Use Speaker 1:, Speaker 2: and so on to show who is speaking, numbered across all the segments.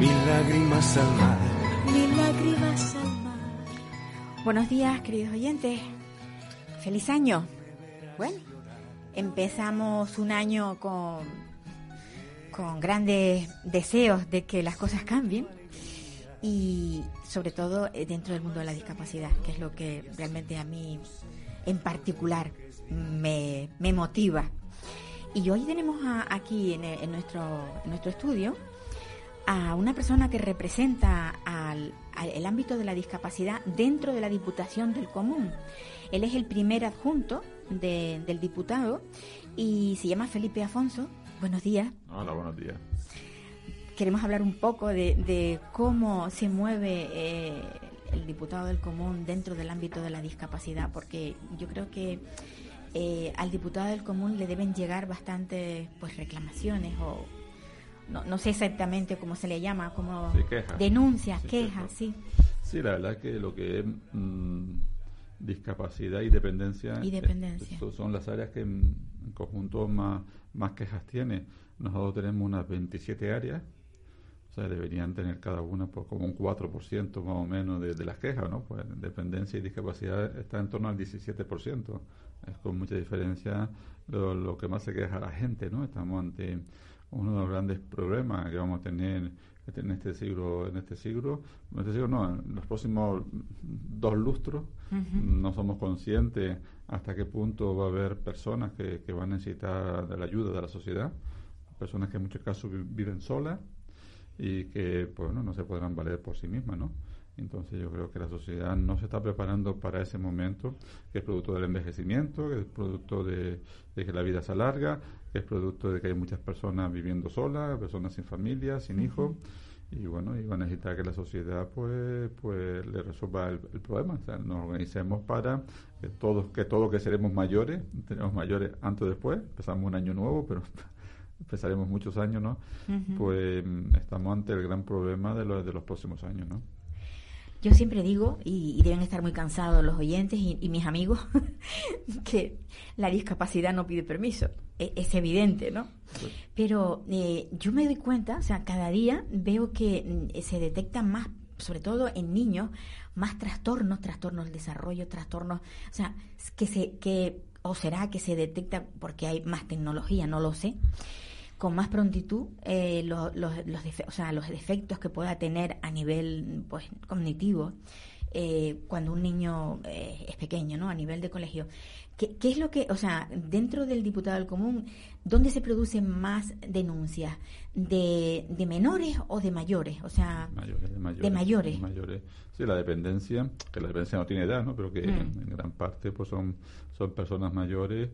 Speaker 1: mil lágrimas al mar.
Speaker 2: mil lágrimas al.
Speaker 3: Buenos días, queridos oyentes. Feliz año. Bueno, empezamos un año con, con grandes deseos de que las cosas cambien y sobre todo eh, dentro del mundo de la discapacidad, que es lo que realmente a mí en particular me, me motiva. Y hoy tenemos a- aquí en, en nuestro, en nuestro estudio a una persona que representa al, al- el ámbito de la discapacidad dentro de la Diputación del Común. Él es el primer adjunto de- del diputado y se llama Felipe Afonso. Buenos días.
Speaker 4: Hola, buenos días.
Speaker 3: Queremos hablar un poco de, de cómo se mueve eh, el diputado del Común dentro del ámbito de la discapacidad, porque yo creo que eh, al diputado del Común le deben llegar bastantes pues reclamaciones o no, no sé exactamente cómo se le llama, como
Speaker 4: Sí, quejas.
Speaker 3: denuncias,
Speaker 4: Sí,
Speaker 3: quejas, sí.
Speaker 4: Sí, la verdad que lo que es mm, discapacidad y dependencia,
Speaker 3: Y dependencia.
Speaker 4: eh, so- son las áreas que en, en conjunto más, más quejas tiene. Nosotros tenemos unas 27 áreas, o sea, deberían tener cada una por como un 4% más o menos de, de las quejas, ¿no? Pues dependencia y discapacidad está en torno al 17%. Es con mucha diferencia lo, lo que más se queja la gente, ¿no? Estamos ante uno de los grandes problemas que vamos a tener en este siglo, en este siglo, en este siglo no, en los próximos dos lustros, no somos conscientes hasta qué punto va a haber personas que, que van a necesitar de la ayuda de la sociedad, personas que en muchos casos vi- viven solas y que pues, bueno, no se podrán valer por sí mismas, ¿no? Entonces yo creo que la sociedad no se está preparando para ese momento, que es producto del envejecimiento, que es producto de, de que la vida se alarga, que es producto de que hay muchas personas viviendo solas, personas sin familia, sin hijos, y bueno, y van a necesitar que la sociedad pues, pues le resuelva el, el problema. O sea, nos organicemos para que todos, que todos que seremos mayores, tenemos mayores antes o después, empezamos un año nuevo, pero empezaremos muchos años, ¿no? Pues mm, estamos ante el gran problema de los, de los próximos años, ¿no?
Speaker 3: Yo siempre digo, y, y deben estar muy cansados los oyentes y, y mis amigos, que la discapacidad no pide permiso. E- Es, evidente, ¿no? Pero eh, yo me doy cuenta, o sea, cada día veo que mm, se detectan más, sobre todo en niños, más trastornos, trastornos del desarrollo, trastornos, o sea, que se, que, o será que se detecta porque hay más tecnología, no lo sé con más prontitud eh, los, los, los, o sea, los defectos que pueda tener a nivel pues cognitivo eh, cuando un niño eh, es pequeño, ¿no? A nivel de colegio. ¿Qué, ¿Qué es lo que, o sea, dentro del diputado del común, dónde se producen más denuncias? ¿De, de menores o de mayores? O sea,
Speaker 4: mayores, de mayores.
Speaker 3: de mayores.
Speaker 4: de mayores. Sí, la dependencia, que la dependencia no tiene edad, ¿no? Pero que
Speaker 3: Mm.
Speaker 4: en, en gran parte pues son, son personas mayores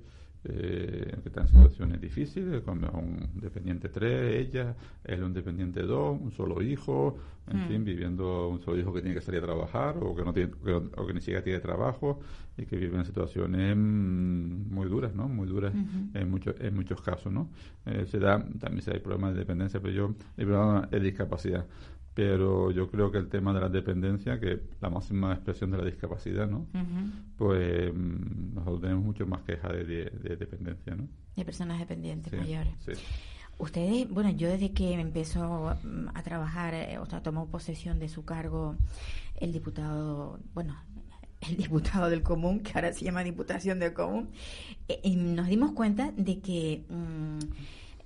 Speaker 4: eh, que están en situaciones difíciles, como un dependiente 3, ella, él un dependiente 2, un solo hijo, en
Speaker 3: Mm.
Speaker 4: fin, viviendo un solo hijo que tiene que salir a trabajar o que no tiene, que- o que ni siquiera tiene trabajo y que vive en situaciones mm, muy duras, ¿no? Muy duras en, muchos en muchos casos, ¿no? Eh, se da, también se hay problemas de dependencia, pero yo, el problema es discapacidad. Pero yo creo que el tema de la dependencia, que es la máxima expresión de la discapacidad, ¿no? Pues mm, nosotros tenemos mucho más queja de, de- de dependencia, ¿no?
Speaker 3: de personas dependientes
Speaker 4: Sí,
Speaker 3: mayores.
Speaker 4: sí.
Speaker 3: Ustedes, bueno, yo desde que empezó mm, a trabajar, eh, o sea, tomó posesión de su cargo el diputado, bueno, el diputado del común, que ahora se llama Diputación del Común, eh, y nos dimos cuenta de que mm,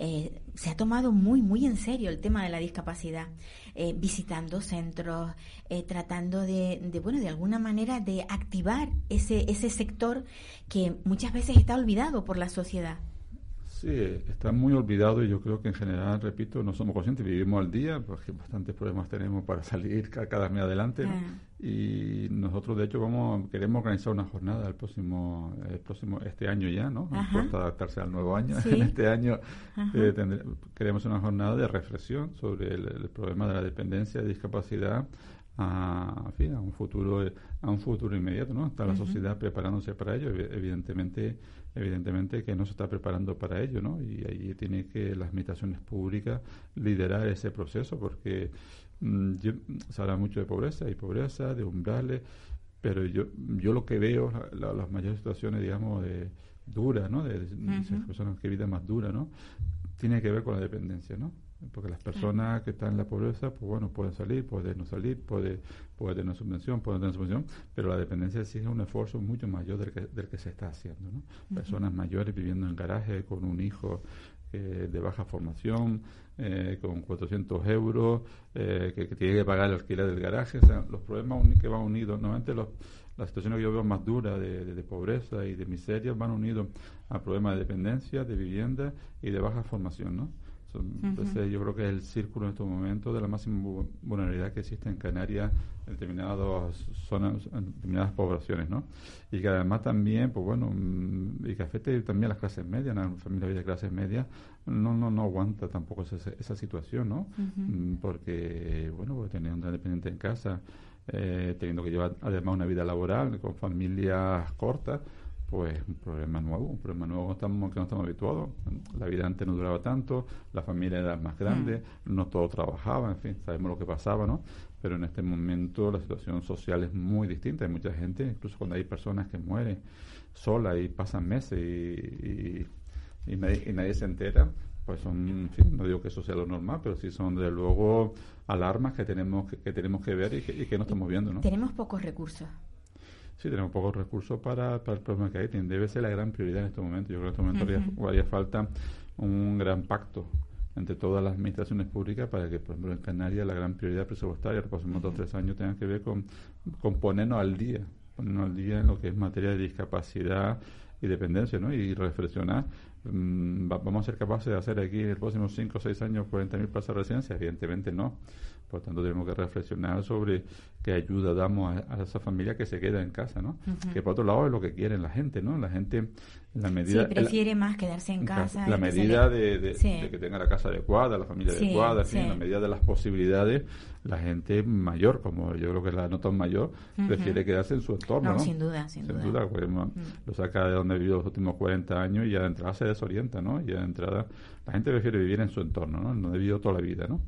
Speaker 3: eh, se ha tomado muy, muy en serio el tema de la discapacidad, eh, visitando centros, eh, tratando de, de, bueno, de alguna manera de activar ese, ese sector que muchas veces está olvidado por la sociedad.
Speaker 4: Sí, está muy olvidado y yo creo que en general, repito, no somos conscientes, vivimos al día, porque bastantes problemas tenemos para salir cada vez adelante. ¿no?
Speaker 3: Ah.
Speaker 4: Y nosotros, de hecho, vamos queremos organizar una jornada el próximo, el próximo este año ya, ¿no?
Speaker 3: Ajá.
Speaker 4: Importa adaptarse al nuevo año.
Speaker 3: Sí.
Speaker 4: En este año eh, tendré- queremos una jornada de reflexión sobre el, el problema de la dependencia y discapacidad a, a un futuro a un futuro inmediato, ¿no? Está la sociedad preparándose para ello, evi- evidentemente evidentemente que no se está preparando para ello, ¿no? Y ahí tiene que las administraciones públicas liderar ese proceso porque mm, yo- se habla mucho de pobreza y pobreza, de umbrales, pero yo yo lo que veo la- la- las mayores situaciones, digamos, de duras, ¿no? De, personas que viven más duras, ¿no? Tiene que ver con la dependencia, ¿no? Porque las personas que están en la pobreza, pues bueno, pueden salir, pueden no salir, puede, puede tener subvención, pueden tener subvención, pero la dependencia exige un esfuerzo mucho mayor del que, del que se está haciendo, ¿no? Personas mayores viviendo en garaje con un hijo eh, de baja formación, eh, con 400 euros, eh, que, que tiene que pagar el alquiler del garaje, o sea, los problemas que van unidos, normalmente los, las situaciones que yo veo más duras de, de- de pobreza y de miseria van unidos a problemas de dependencia, de vivienda y de baja formación, ¿no? Entonces yo creo que es el círculo en estos momentos de la máxima vu- vulnerabilidad que existe en Canarias en determinadas zonas, en determinadas poblaciones, ¿no? Y que además también, pues bueno, mm, y que afecte también a las clases medias, a las familias de clases medias, no, no, no aguanta tampoco esa, esa situación, ¿no? Mm, Porque, bueno, porque tener un dependiente en casa, eh, teniendo que llevar además una vida laboral con familias cortas, pues un problema nuevo, un problema nuevo que, estamos, que no estamos habituados. La vida antes no duraba tanto, la familia era más grande, no todo trabajaba, en fin, sabemos lo que pasaba, ¿no? Pero en este momento la situación social es muy distinta. Hay mucha gente, incluso cuando hay personas que mueren solas y pasan meses y, y, y nadie, y nadie se entera, pues son, en fin, no digo que eso sea lo normal, pero sí son desde luego alarmas que tenemos que, que tenemos que ver y que, y que no estamos viendo, ¿no?
Speaker 3: Tenemos pocos recursos.
Speaker 4: Sí, tenemos pocos recursos para, para el problema que hay. Debe ser la gran prioridad en este momento. Yo creo que en este momento haría, haría falta un gran pacto entre todas las administraciones públicas para que, por ejemplo, en Canarias la gran prioridad presupuestaria los próximos dos o tres años tenga que ver con, con ponernos al día, ponernos al día en lo que es materia de discapacidad y dependencia, ¿no? Y reflexionar. mm, va- ¿Vamos a ser capaces de hacer aquí en los próximos cinco o seis años 40.000 plazas de residencia? Evidentemente no. Por tanto, tenemos que reflexionar sobre qué ayuda damos a, a esa familia que se queda en casa, ¿no? Que por otro lado es lo que quieren la gente, ¿no? La gente, en la medida...
Speaker 3: sí, prefiere más quedarse en casa.
Speaker 4: la medida de, de-
Speaker 3: Sí.
Speaker 4: de que tenga la casa adecuada, la familia
Speaker 3: Sí,
Speaker 4: adecuada, en fin,
Speaker 3: sí.
Speaker 4: en la medida de las posibilidades, la gente mayor, como yo creo que la no tan mayor, prefiere quedarse en su entorno,
Speaker 3: No,
Speaker 4: ¿no?
Speaker 3: sin duda, sin duda. Mm.
Speaker 4: porque mo- lo saca de donde vivió los últimos 40 años y ya de entrada se desorienta, ¿no? Y ya de entrada la gente prefiere vivir en su entorno, ¿no? Donde ha vivido toda la vida, ¿no?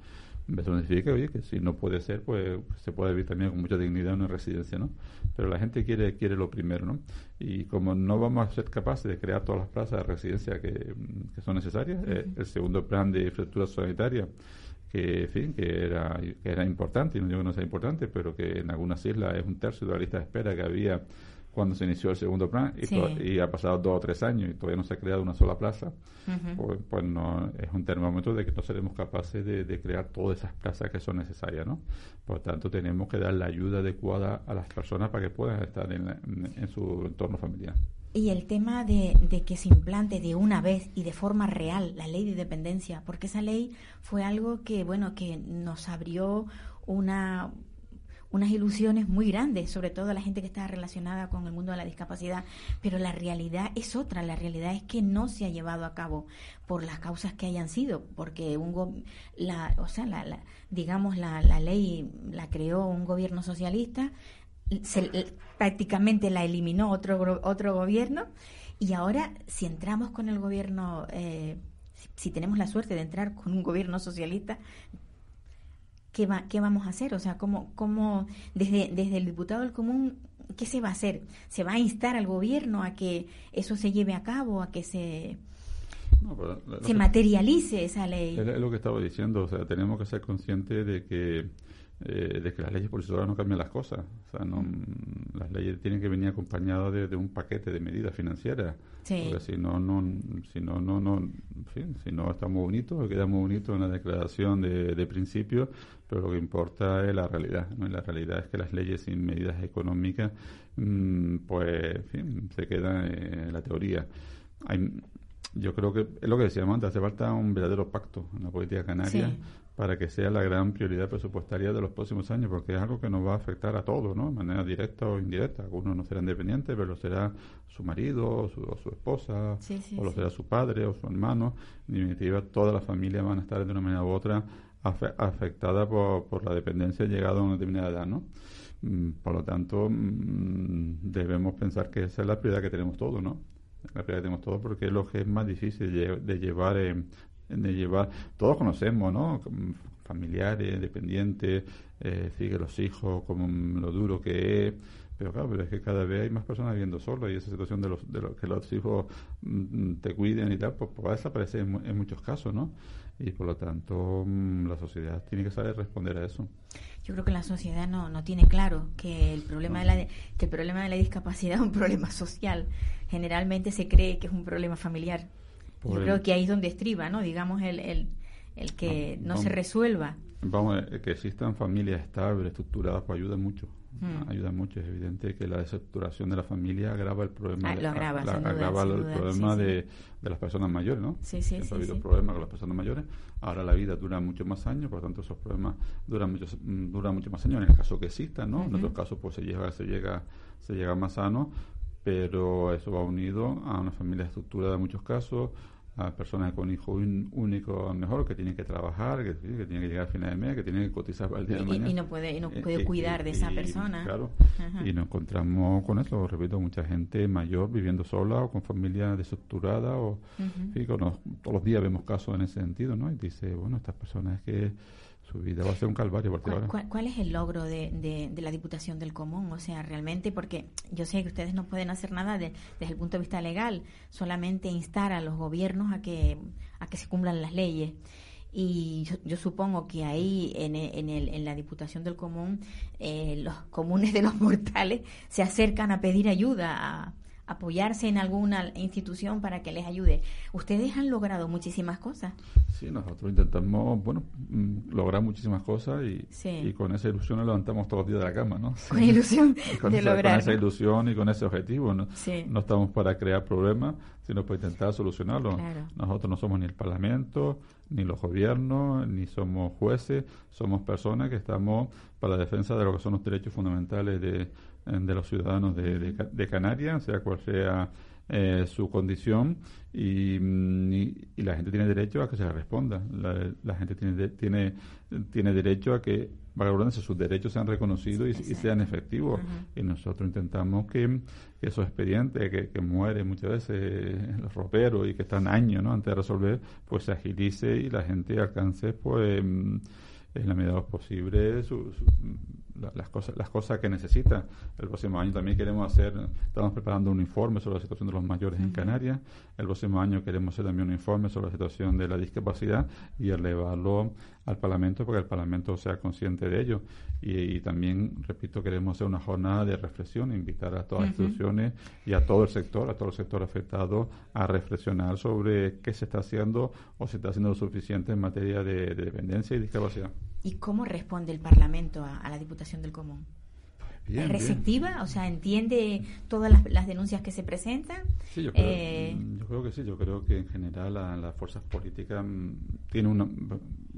Speaker 4: Eso significa, oye, que si no puede ser, pues se puede vivir también con mucha dignidad en una residencia, ¿no? Pero la gente quiere quiere lo primero, ¿no? Y como no vamos a ser capaces de crear todas las plazas de residencia que, que son necesarias, eh, el segundo plan de infraestructura sanitaria, que, en fin, que era, que era importante, y no digo que no sea importante, pero que en algunas islas es un tercio de la lista de espera que había cuando se inició el segundo plan y,
Speaker 3: Sí.
Speaker 4: y ha pasado dos o tres años y todavía no se ha creado una sola plaza,
Speaker 3: Ujú.
Speaker 4: pues, pues no, es un termómetro de que no seremos capaces de, de crear todas esas plazas que son necesarias, ¿no? Por tanto, tenemos que dar la ayuda adecuada a las personas para que puedan estar en, la- en- en su entorno familiar.
Speaker 3: Y el tema de, de que se implante de una vez y de forma real la ley de dependencia, porque esa ley fue algo que, bueno, que nos abrió una unas ilusiones muy grandes, sobre todo la gente que está relacionada con el mundo de la discapacidad, pero la realidad es otra, la realidad es que no se ha llevado a cabo por las causas que hayan sido, porque un la, o sea, la, digamos la, la ley la creó un gobierno socialista, prácticamente la eliminó otro otro gobierno y ahora si entramos con el gobierno eh, si tenemos la suerte de entrar con un gobierno socialista ¿qué, va, qué vamos a hacer? O sea, ¿cómo, cómo desde, desde el diputado del común, qué se va a hacer? ¿Se va a instar al gobierno a que eso se lleve a cabo, a que se,
Speaker 4: No, pero lo- lo
Speaker 3: se
Speaker 4: que-
Speaker 3: materialice esa ley?
Speaker 4: Es lo que estaba diciendo, o sea, tenemos que ser conscientes de que eh, de que las leyes por sí solas no cambian las cosas. O sea, no, las leyes tienen que venir acompañadas de, de un paquete de medidas financieras.
Speaker 3: Sí.
Speaker 4: Porque si no, no, si no, no, no, en fin, si no está muy bonito, queda muy bonito en la declaración de, de principio, pero lo que importa es la realidad. ¿no? Y la realidad es que las leyes sin medidas económicas, mm, pues, en fin, se quedan en la teoría. Hay, yo creo que es lo que decíamos antes, hace falta un verdadero pacto en la política canaria
Speaker 3: Sí.
Speaker 4: para que sea la gran prioridad presupuestaria de los próximos años, porque es algo que nos va a afectar a todos, ¿no? De manera directa o indirecta. Algunos no serán dependientes, pero lo será su marido o su, o su esposa,
Speaker 3: Sí, sí,
Speaker 4: o lo será su padre o su hermano. En definitiva, todas las familias van a estar de una manera u otra afe- afectadas por, por la dependencia llegada a una determinada edad, ¿no? Mm, Por lo tanto, mm, debemos pensar que esa es la prioridad que tenemos todos, ¿no? La prioridad que tenemos todos porque es lo que es más difícil de, llevar, de llevar. Todos conocemos, ¿no? Familiares, dependientes, eh, sigue los hijos, como lo duro que es. Pero claro, pero es que cada vez hay más personas viviendo solas y esa situación de los, de los que los hijos mm, te cuiden y tal, pues, pues va a desaparecer en, en muchos casos, ¿no? Y por lo tanto, mm, la sociedad tiene que saber responder a eso.
Speaker 3: Yo creo que la sociedad no, no tiene claro que el problema de la que el problema de la discapacidad es un problema social. Generalmente se cree que es un problema familiar. Yo creo que ahí es donde estriba, ¿no? Digamos el, el, el que no, se
Speaker 4: vamos.
Speaker 3: resuelva.
Speaker 4: Vamos, que existan familias estables, estructuradas, pues ayuda mucho.
Speaker 3: Mm.
Speaker 4: Ayuda mucho. Es evidente que la desestructuración de la familia agrava el problema.
Speaker 3: Ah, lo agrava,
Speaker 4: la-
Speaker 3: sin duda,
Speaker 4: agrava
Speaker 3: sin
Speaker 4: el
Speaker 3: duda,
Speaker 4: problema
Speaker 3: sí,
Speaker 4: de, de las personas mayores, ¿no?
Speaker 3: Sí, sí,
Speaker 4: Siempre
Speaker 3: sí,
Speaker 4: ha habido problemas con las personas mayores. Ahora la vida dura mucho más años, por lo tanto esos problemas duran muchos mm, duran mucho más años en el caso que existan, ¿no? En otros casos pues se llega se llega se llega más sano, pero eso va unido a una familia estructurada en muchos casos, a personas con hijo un- único a mejor que tienen que trabajar, que, que tienen que llegar a final de mes, que tienen que cotizar para el día de
Speaker 3: Y- y-
Speaker 4: mañana.
Speaker 3: y no puede- y no
Speaker 4: Eh,
Speaker 3: puede
Speaker 4: eh,
Speaker 3: cuidar de esa
Speaker 4: y-
Speaker 3: persona.
Speaker 4: Claro.
Speaker 3: Ajá.
Speaker 4: Y nos encontramos con eso, repito, mucha gente mayor viviendo sola o con familia desestructurada o sí, cono- todos los días vemos casos en ese sentido, ¿no? Y dice, bueno, estas personas que su vida va a ser un calvario a partir
Speaker 3: ¿Cuál,
Speaker 4: ahora.
Speaker 3: cuál- es el logro de, de- de la Diputación del Común? O sea, realmente, porque yo sé que ustedes no pueden hacer nada de- desde el punto de vista legal, solamente instar a los gobiernos a que, a que se cumplan las leyes. Y yo, yo supongo que ahí, en, en, el, en la Diputación del Común, eh, los comunes de los mortales se acercan a pedir ayuda, a apoyarse en alguna institución para que les ayude. Ustedes han logrado muchísimas cosas.
Speaker 4: Sí, nosotros intentamos, bueno, mm, lograr muchísimas cosas y,
Speaker 3: Sí.
Speaker 4: y con esa ilusión nos levantamos todos los días de la cama, ¿no?
Speaker 3: Con ilusión
Speaker 4: con
Speaker 3: de
Speaker 4: esa, con
Speaker 3: lograr.
Speaker 4: esa ilusión y con ese objetivo, ¿no?
Speaker 3: Sí.
Speaker 4: No estamos para crear problemas, sino para intentar solucionarlos.
Speaker 3: Claro.
Speaker 4: Nosotros no somos ni el Parlamento, ni los gobiernos, ni somos jueces, somos personas que estamos para la defensa de lo que son los derechos fundamentales de, de los ciudadanos de, de de Canarias, sea cual sea eh, su condición, y, mm, y- y la gente tiene derecho a que se le responda. La, la gente tiene, de- tiene, tiene derecho a que, redundancia, sus derechos sean reconocidos y, sean efectivos. Y nosotros intentamos que, que esos expedientes que, que mueren muchas veces eh, los roperos y que están años ¿no? antes de resolver, pues se agilice y la gente alcance, pues, mm, en la medida de lo posible, su- su- las, cosas, las cosas que necesita. El próximo año también queremos hacer, estamos preparando un informe sobre la situación de los mayores en Canarias. El próximo año queremos hacer también un informe sobre la situación de la discapacidad y elevarlo al Parlamento para que el Parlamento sea consciente de ello. Y, y también, repito, queremos hacer una jornada de reflexión, invitar a todas las instituciones y a todo el sector, a todo el sector afectado, a reflexionar sobre qué se está haciendo o se está haciendo lo suficiente en materia de, de dependencia y discapacidad.
Speaker 3: ¿Y cómo responde el Parlamento a, a la Diputación del Común?
Speaker 4: Bien,
Speaker 3: ¿Es
Speaker 4: bien.
Speaker 3: receptiva? O sea, ¿entiende todas las, las denuncias que se presentan?
Speaker 4: Sí, yo creo,
Speaker 3: Eh,
Speaker 4: yo creo que sí. Yo creo que en general la- las fuerzas políticas mm, tienen una,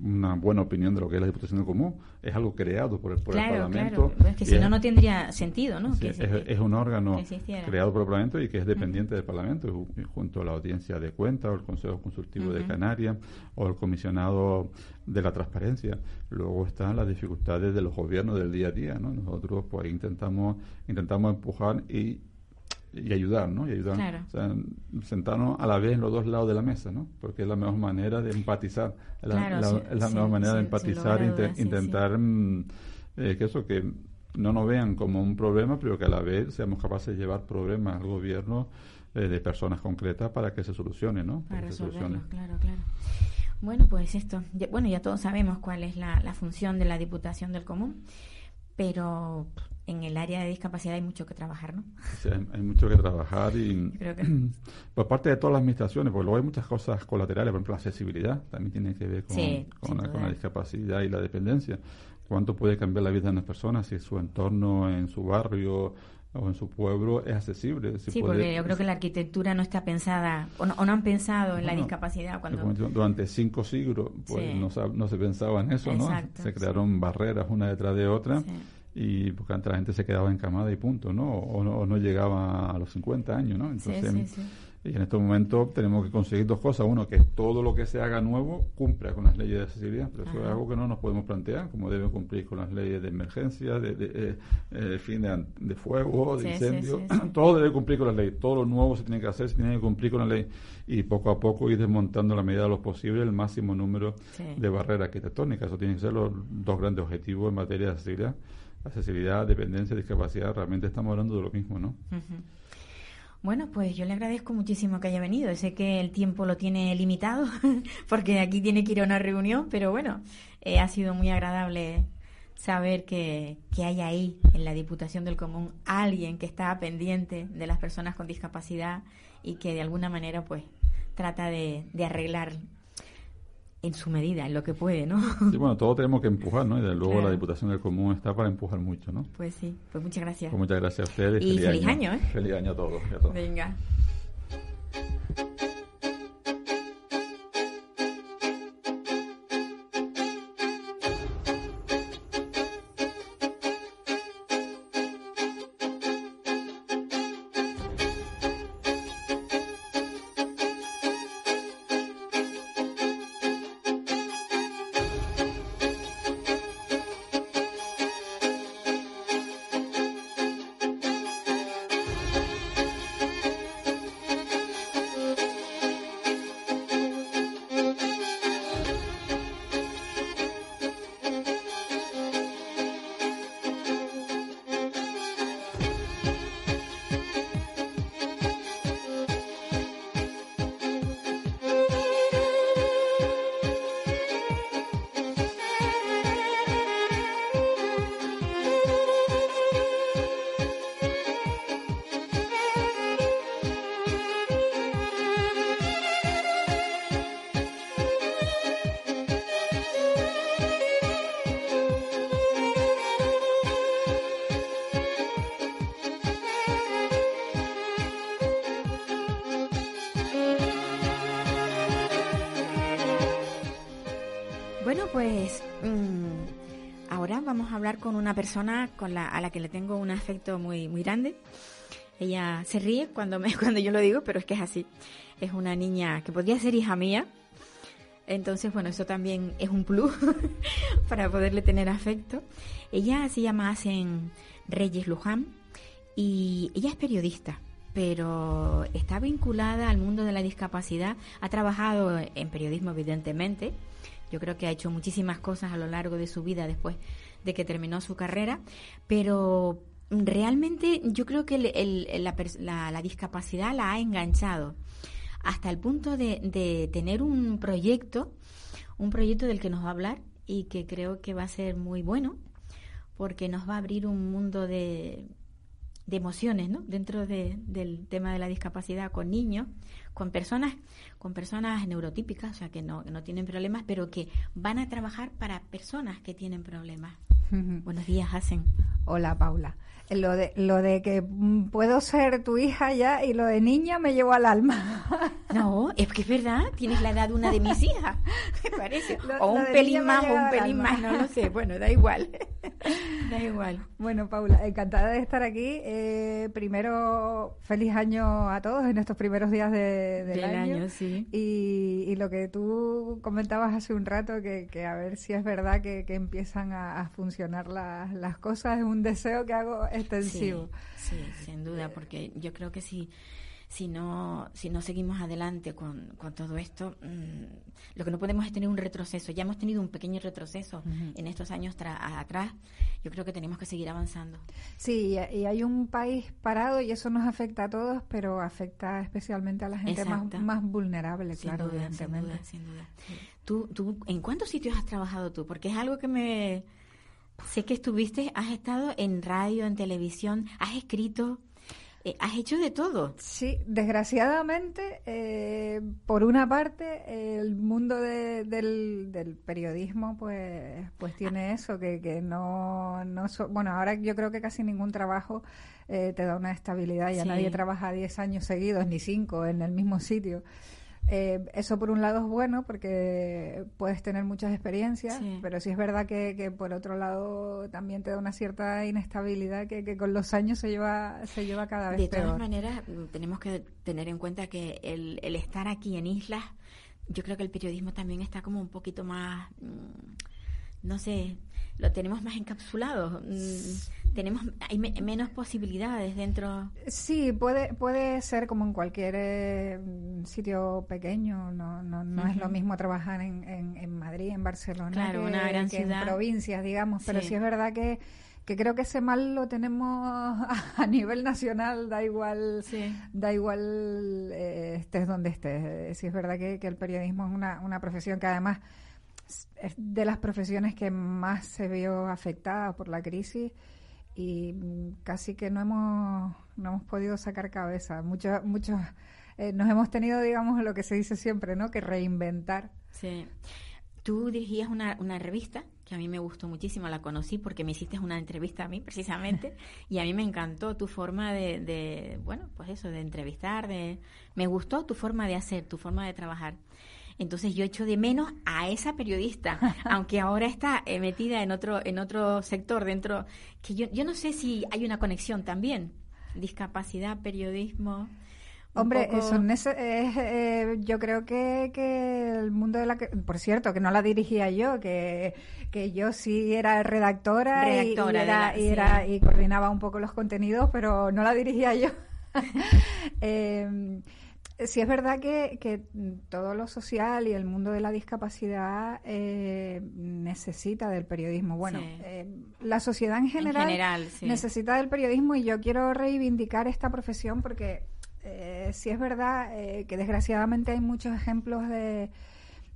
Speaker 4: una buena opinión de lo que es la Diputación del Común. Es algo creado por el, por el Parlamento.
Speaker 3: claro. Es que si no, no tendría sentido, ¿no?
Speaker 4: Sí,
Speaker 3: Que
Speaker 4: es, un órgano creado por el Parlamento y que es dependiente del Parlamento, ju- junto a la Audiencia de Cuentas o el Consejo Consultivo de. Canarias o el Comisionado de la Transparencia. Luego están las dificultades de los gobiernos del día a día. ¿no? Nosotros pues intentamos, intentamos empujar y, y ayudar, ¿no? Y ayudar,
Speaker 3: Claro.
Speaker 4: o sea, sentarnos a la vez en los dos lados de la mesa, ¿no? Porque es la mejor manera de empatizar, es la,
Speaker 3: Claro,
Speaker 4: la- es la mejor manera de empatizar e
Speaker 3: sí, sí.
Speaker 4: intentar mm, eh, que eso, que no nos vean como un problema, pero que a la vez seamos capaces de llevar problemas al gobierno eh, de personas concretas para que se solucione, ¿no?
Speaker 3: Para
Speaker 4: se
Speaker 3: resolverlo, claro, claro. Bueno, pues esto, ya- bueno, ya todos sabemos cuál es la, la función de la Diputación del Común, pero en el área de discapacidad hay mucho que trabajar, ¿no?
Speaker 4: Sea, hay, hay mucho que trabajar y
Speaker 3: Creo que
Speaker 4: por parte de todas las administraciones, porque luego hay muchas cosas colaterales, por ejemplo, la accesibilidad también tiene que ver con,
Speaker 3: Sí,
Speaker 4: la, con la discapacidad y la dependencia. ¿Cuánto puede cambiar la vida de una persona si su entorno, en su barrio, o en su pueblo es accesible.
Speaker 3: sí, porque yo creo que la arquitectura no está pensada, o no, han pensado en la discapacidad. cuando
Speaker 4: Durante cinco siglos pues no, no, se pensaba en eso, ¿no? Se crearon barreras una detrás de otra. Y porque antes la gente se quedaba encamada y punto, ¿no? O, no, o no llegaba a los 50 años, ¿no? Entonces, y en estos momentos tenemos que conseguir dos cosas. Uno, que todo lo que se haga nuevo cumpla con las leyes de accesibilidad. Pero eso es algo que no nos podemos plantear, como debe cumplir con las leyes de emergencia, de, de, eh, fin de, fuego, de incendio. todo debe cumplir con las leyes. Todo lo nuevo se tiene que hacer, se tiene que cumplir con la ley. Y poco a poco ir desmontando a la medida de lo posible el máximo número de barreras arquitectónicas. Eso tiene que ser los dos grandes objetivos en materia de accesibilidad. Accesibilidad, dependencia, discapacidad, realmente estamos hablando de lo mismo, ¿no?
Speaker 3: Bueno, pues yo le agradezco muchísimo que haya venido. Sé que el tiempo lo tiene limitado porque aquí tiene que ir a una reunión, pero bueno, eh, ha sido muy agradable saber que, que, hay ahí en la Diputación del Común alguien que está pendiente de las personas con discapacidad y que de alguna manera pues trata de, de arreglar en su medida, en lo que puede, ¿no?
Speaker 4: Sí, bueno, todos tenemos que empujar, ¿no? Y desde luego la Diputación del Común está para empujar mucho, ¿no?
Speaker 3: Pues sí, pues muchas gracias.
Speaker 4: Pues muchas gracias a ustedes.
Speaker 3: Y feliz, año, ¿eh?
Speaker 4: Feliz año a todos. A todos.
Speaker 3: Venga. Con una persona con la, a la que le tengo un afecto muy, muy grande. Ella se ríe cuando, me, cuando yo lo digo, pero es que es así. Es una niña que podría ser hija mía. Entonces, bueno, eso también es un plus para poderle tener afecto. Ella se llama Asen Reyes Luján y ella es periodista, pero está vinculada al mundo de la discapacidad. Ha trabajado en periodismo, evidentemente. Yo creo que ha hecho muchísimas cosas a lo largo de su vida después de que terminó su carrera, pero realmente yo creo que la, discapacidad la ha enganchado hasta el punto de, tener un proyecto, un proyecto del que nos va a hablar y que creo que va a ser muy bueno porque nos va a abrir un mundo de, de emociones, ¿no? Dentro del tema de la discapacidad con niños, con personas, con personas neurotípicas, o sea que no, no tienen problemas, pero que van a trabajar para personas que tienen problemas. Buenos días, Hacen.
Speaker 5: Hola, Paula. Lo de, lo de que mm, puedo ser tu hija ya y lo de niña me llevó al alma.
Speaker 3: No, es que es verdad, tienes la edad de una de mis hijas, me parece. o un pelín más o un pelín más, no lo sé. Bueno, da igual. da igual.
Speaker 5: Bueno, Paula, encantada de estar aquí. Eh, primero, feliz año a todos en estos primeros días de, del, año. sí. y, y, lo que tú comentabas hace un rato, que, que a ver si es verdad que, que empiezan a, a funcionar las, las cosas, es un deseo que hago extensivo.
Speaker 3: Sí, sin duda, porque yo creo que si, si, no, si no seguimos adelante con, con todo esto, mm, lo que no podemos es tener un retroceso. Ya hemos tenido un pequeño retroceso en estos años atrás. Yo creo que tenemos que seguir avanzando.
Speaker 5: Sí, y hay un país parado y eso nos afecta a todos, pero afecta especialmente a la gente más, más vulnerable, claro, evidentemente.
Speaker 3: Sin duda, ¿Tú, ¿Tú en cuántos sitios has trabajado tú? Porque es algo que me Sé que estuviste, has estado en radio, en televisión, has escrito. Eh, has hecho de todo.
Speaker 5: Sí, desgraciadamente, eh, por una parte, el mundo del, periodismo, pues, pues tiene ah. eso, que, que no, no bueno, ahora yo creo que casi ningún trabajo te da una estabilidad, ya nadie trabaja 10 años seguidos, ni 5 en el mismo sitio. Eh, eso por un lado es bueno porque puedes tener muchas experiencias, pero sí es verdad que, por otro lado también te da una cierta inestabilidad que, con los años se lleva, se lleva cada vez
Speaker 3: De todas maneras, tenemos que tener en cuenta que el, el estar aquí en islas, yo creo que el periodismo también está como un poquito más, mm, no sé, lo tenemos más encapsulado. Mm, tenemos hay menos posibilidades dentro.
Speaker 5: Sí, puede puede ser como en cualquier eh, sitio pequeño. No no, no es lo mismo trabajar en, en, Madrid, en Barcelona, que, una gran en provincias, digamos. Pero sí. es verdad que que creo que ese mal lo tenemos a, nivel nacional, da igual, da igual eh, estés donde estés. Sí es verdad que, que el periodismo es una, una profesión que además es de las profesiones que más se vio afectada por la crisis y casi que no hemos, no hemos podido sacar cabeza. Muchos, muchos eh, nos hemos tenido, digamos, lo que se dice siempre, ¿no? Que reinventar.
Speaker 3: Sí. Tú dirigías una, una revista que a mí me gustó muchísimo, la conocí porque me hiciste una entrevista a mí precisamente y a mí me encantó tu forma de, de, bueno, pues eso, de entrevistar, de, me gustó tu forma de hacer, tu forma de trabajar. Entonces yo echo de menos a esa periodista, aunque ahora está eh, metida en otro, en otro sector dentro, que yo, yo no sé si hay una conexión también. Discapacidad, periodismo.
Speaker 5: Hombre, eso es, eh, yo creo que, que, el mundo de la... Por cierto, que no la dirigía yo, que, que yo sí era redactora, y, era, y, coordinaba un poco los contenidos, pero no la dirigía yo. eh, Sí, es verdad que, todo lo social y el mundo de la discapacidad eh, necesita del periodismo. Bueno, eh, la sociedad en general, necesita del periodismo y yo quiero reivindicar esta profesión porque eh, sí es verdad eh, que desgraciadamente hay muchos ejemplos de,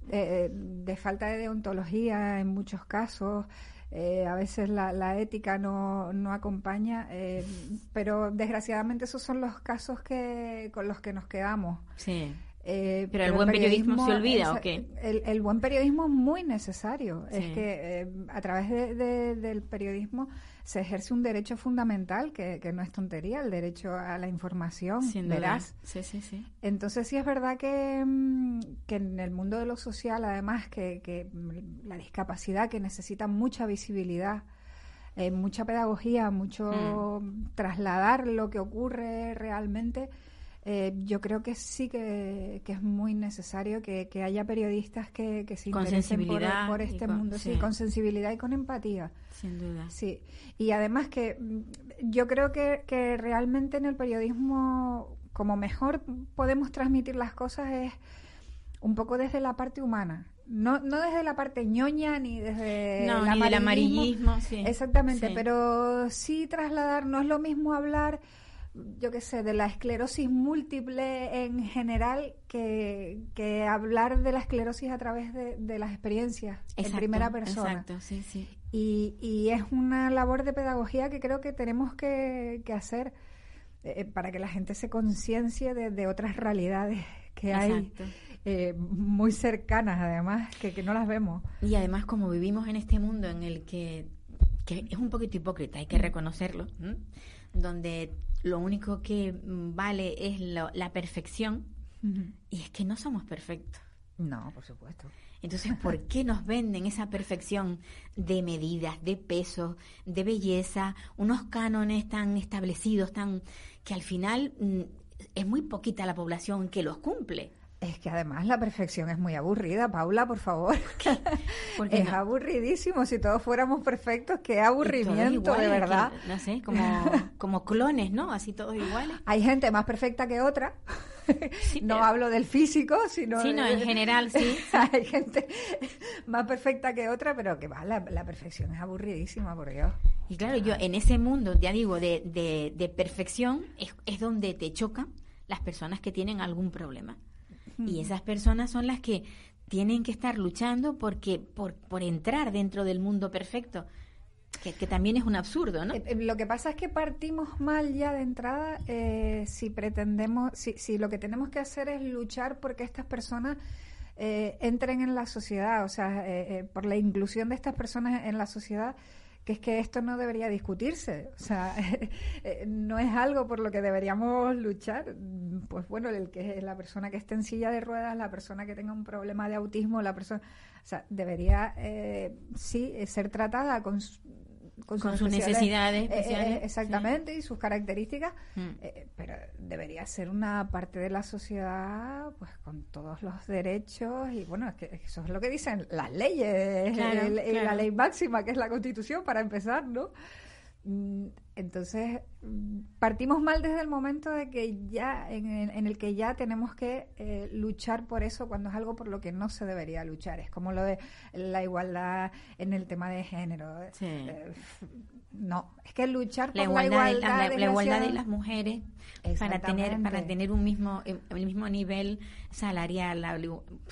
Speaker 5: de falta de deontología en muchos casos. Eh, a veces la, ética no, no acompaña, eh, pero desgraciadamente esos son los casos que con los que nos quedamos.
Speaker 3: Sí. Eh, pero, el buen periodismo, se olvida, ¿o qué?
Speaker 5: El, buen periodismo es muy necesario. Es que a través del periodismo se ejerce un derecho fundamental que, no es tontería, el derecho a la información, verás.
Speaker 3: Sí, sí, sí.
Speaker 5: Entonces sí es verdad que, mm, que en el mundo de lo social, además, que, la discapacidad que necesita mucha visibilidad, eh, mucha pedagogía, mucho mm. trasladar lo que ocurre realmente, eh, yo creo que sí que, es muy necesario que, haya periodistas que, se interesen por, este mundo, sí, con sensibilidad y con empatía.
Speaker 3: Sin duda.
Speaker 5: Sí, y además que mm, yo creo que, que realmente en el periodismo, como mejor podemos transmitir las cosas es un poco desde la parte humana. No, no desde la parte ñoña ni desde
Speaker 3: el, amarillismo,
Speaker 5: Exactamente, pero sí trasladar, no es lo mismo hablar yo qué sé, de la esclerosis múltiple en general que, que hablar de la esclerosis a través de, las experiencias en primera persona.
Speaker 3: Exacto, sí, sí.
Speaker 5: Y, y, es una labor de pedagogía que creo que tenemos que, que hacer eh, para que la gente se conciencie de, otras realidades que hay. Eh, muy cercanas además, que, que no las vemos.
Speaker 3: Y además como vivimos en este mundo en el que, que es un poquito hipócrita, hay que reconocerlo, donde lo único que mm, vale es la perfección y es que no somos perfectos.
Speaker 5: No, por supuesto.
Speaker 3: Entonces, ¿por qué nos venden esa perfección de medidas, de pesos, de belleza, unos cánones tan establecidos, tan que al final mm, es muy poquita la población que los cumple?
Speaker 5: Es que además la perfección es muy aburrida, Paula, por favor. Es aburridísimo. Si todos fuéramos perfectos, qué aburrimiento, de verdad.
Speaker 3: no sé, como, como clones, ¿no? Así todos iguales.
Speaker 5: Hay gente más perfecta que otra. no hablo del físico, sino.
Speaker 3: Sí, no, en general, sí.
Speaker 5: Hay gente más perfecta que otra, pero que va, la, perfección es aburridísima, por Dios.
Speaker 3: Y claro, yo en ese mundo, ya digo, de, de, de perfección, es, es donde te chocan las personas que tienen algún problema. Y esas personas son las que tienen que estar luchando porque por, por entrar dentro del mundo perfecto. Que, también es un absurdo, ¿no?
Speaker 5: lo que pasa es que partimos mal ya de entrada si pretendemos, si, si lo que tenemos que hacer es luchar porque estas personas entren en la sociedad, o sea, por la inclusión de estas personas en la sociedad que es que esto no debería discutirse, o sea, eh, no es algo por lo que deberíamos luchar. Pues bueno, el que la persona que esté en silla de ruedas, la persona que tenga un problema de autismo, la persona, o sea, debería eh, sí ser tratada con
Speaker 3: con, sus necesidades
Speaker 5: eh, especiales. exactamente, y sus características, mm. pero debería ser una parte de la sociedad pues con todos los derechos y bueno, es que eso es lo que dicen las leyes, la ley máxima que es la Constitución para empezar, ¿no? Mm, entonces, mm, partimos mal desde el momento de que ya, en el, que ya tenemos que eh, luchar por eso cuando es algo por lo que no se debería luchar. Es como lo de la igualdad en el tema de género. Eh, no, es que luchar por la igualdad,
Speaker 3: de, la, igualdad de las mujeres para tener para tener un mismo el mismo nivel salarial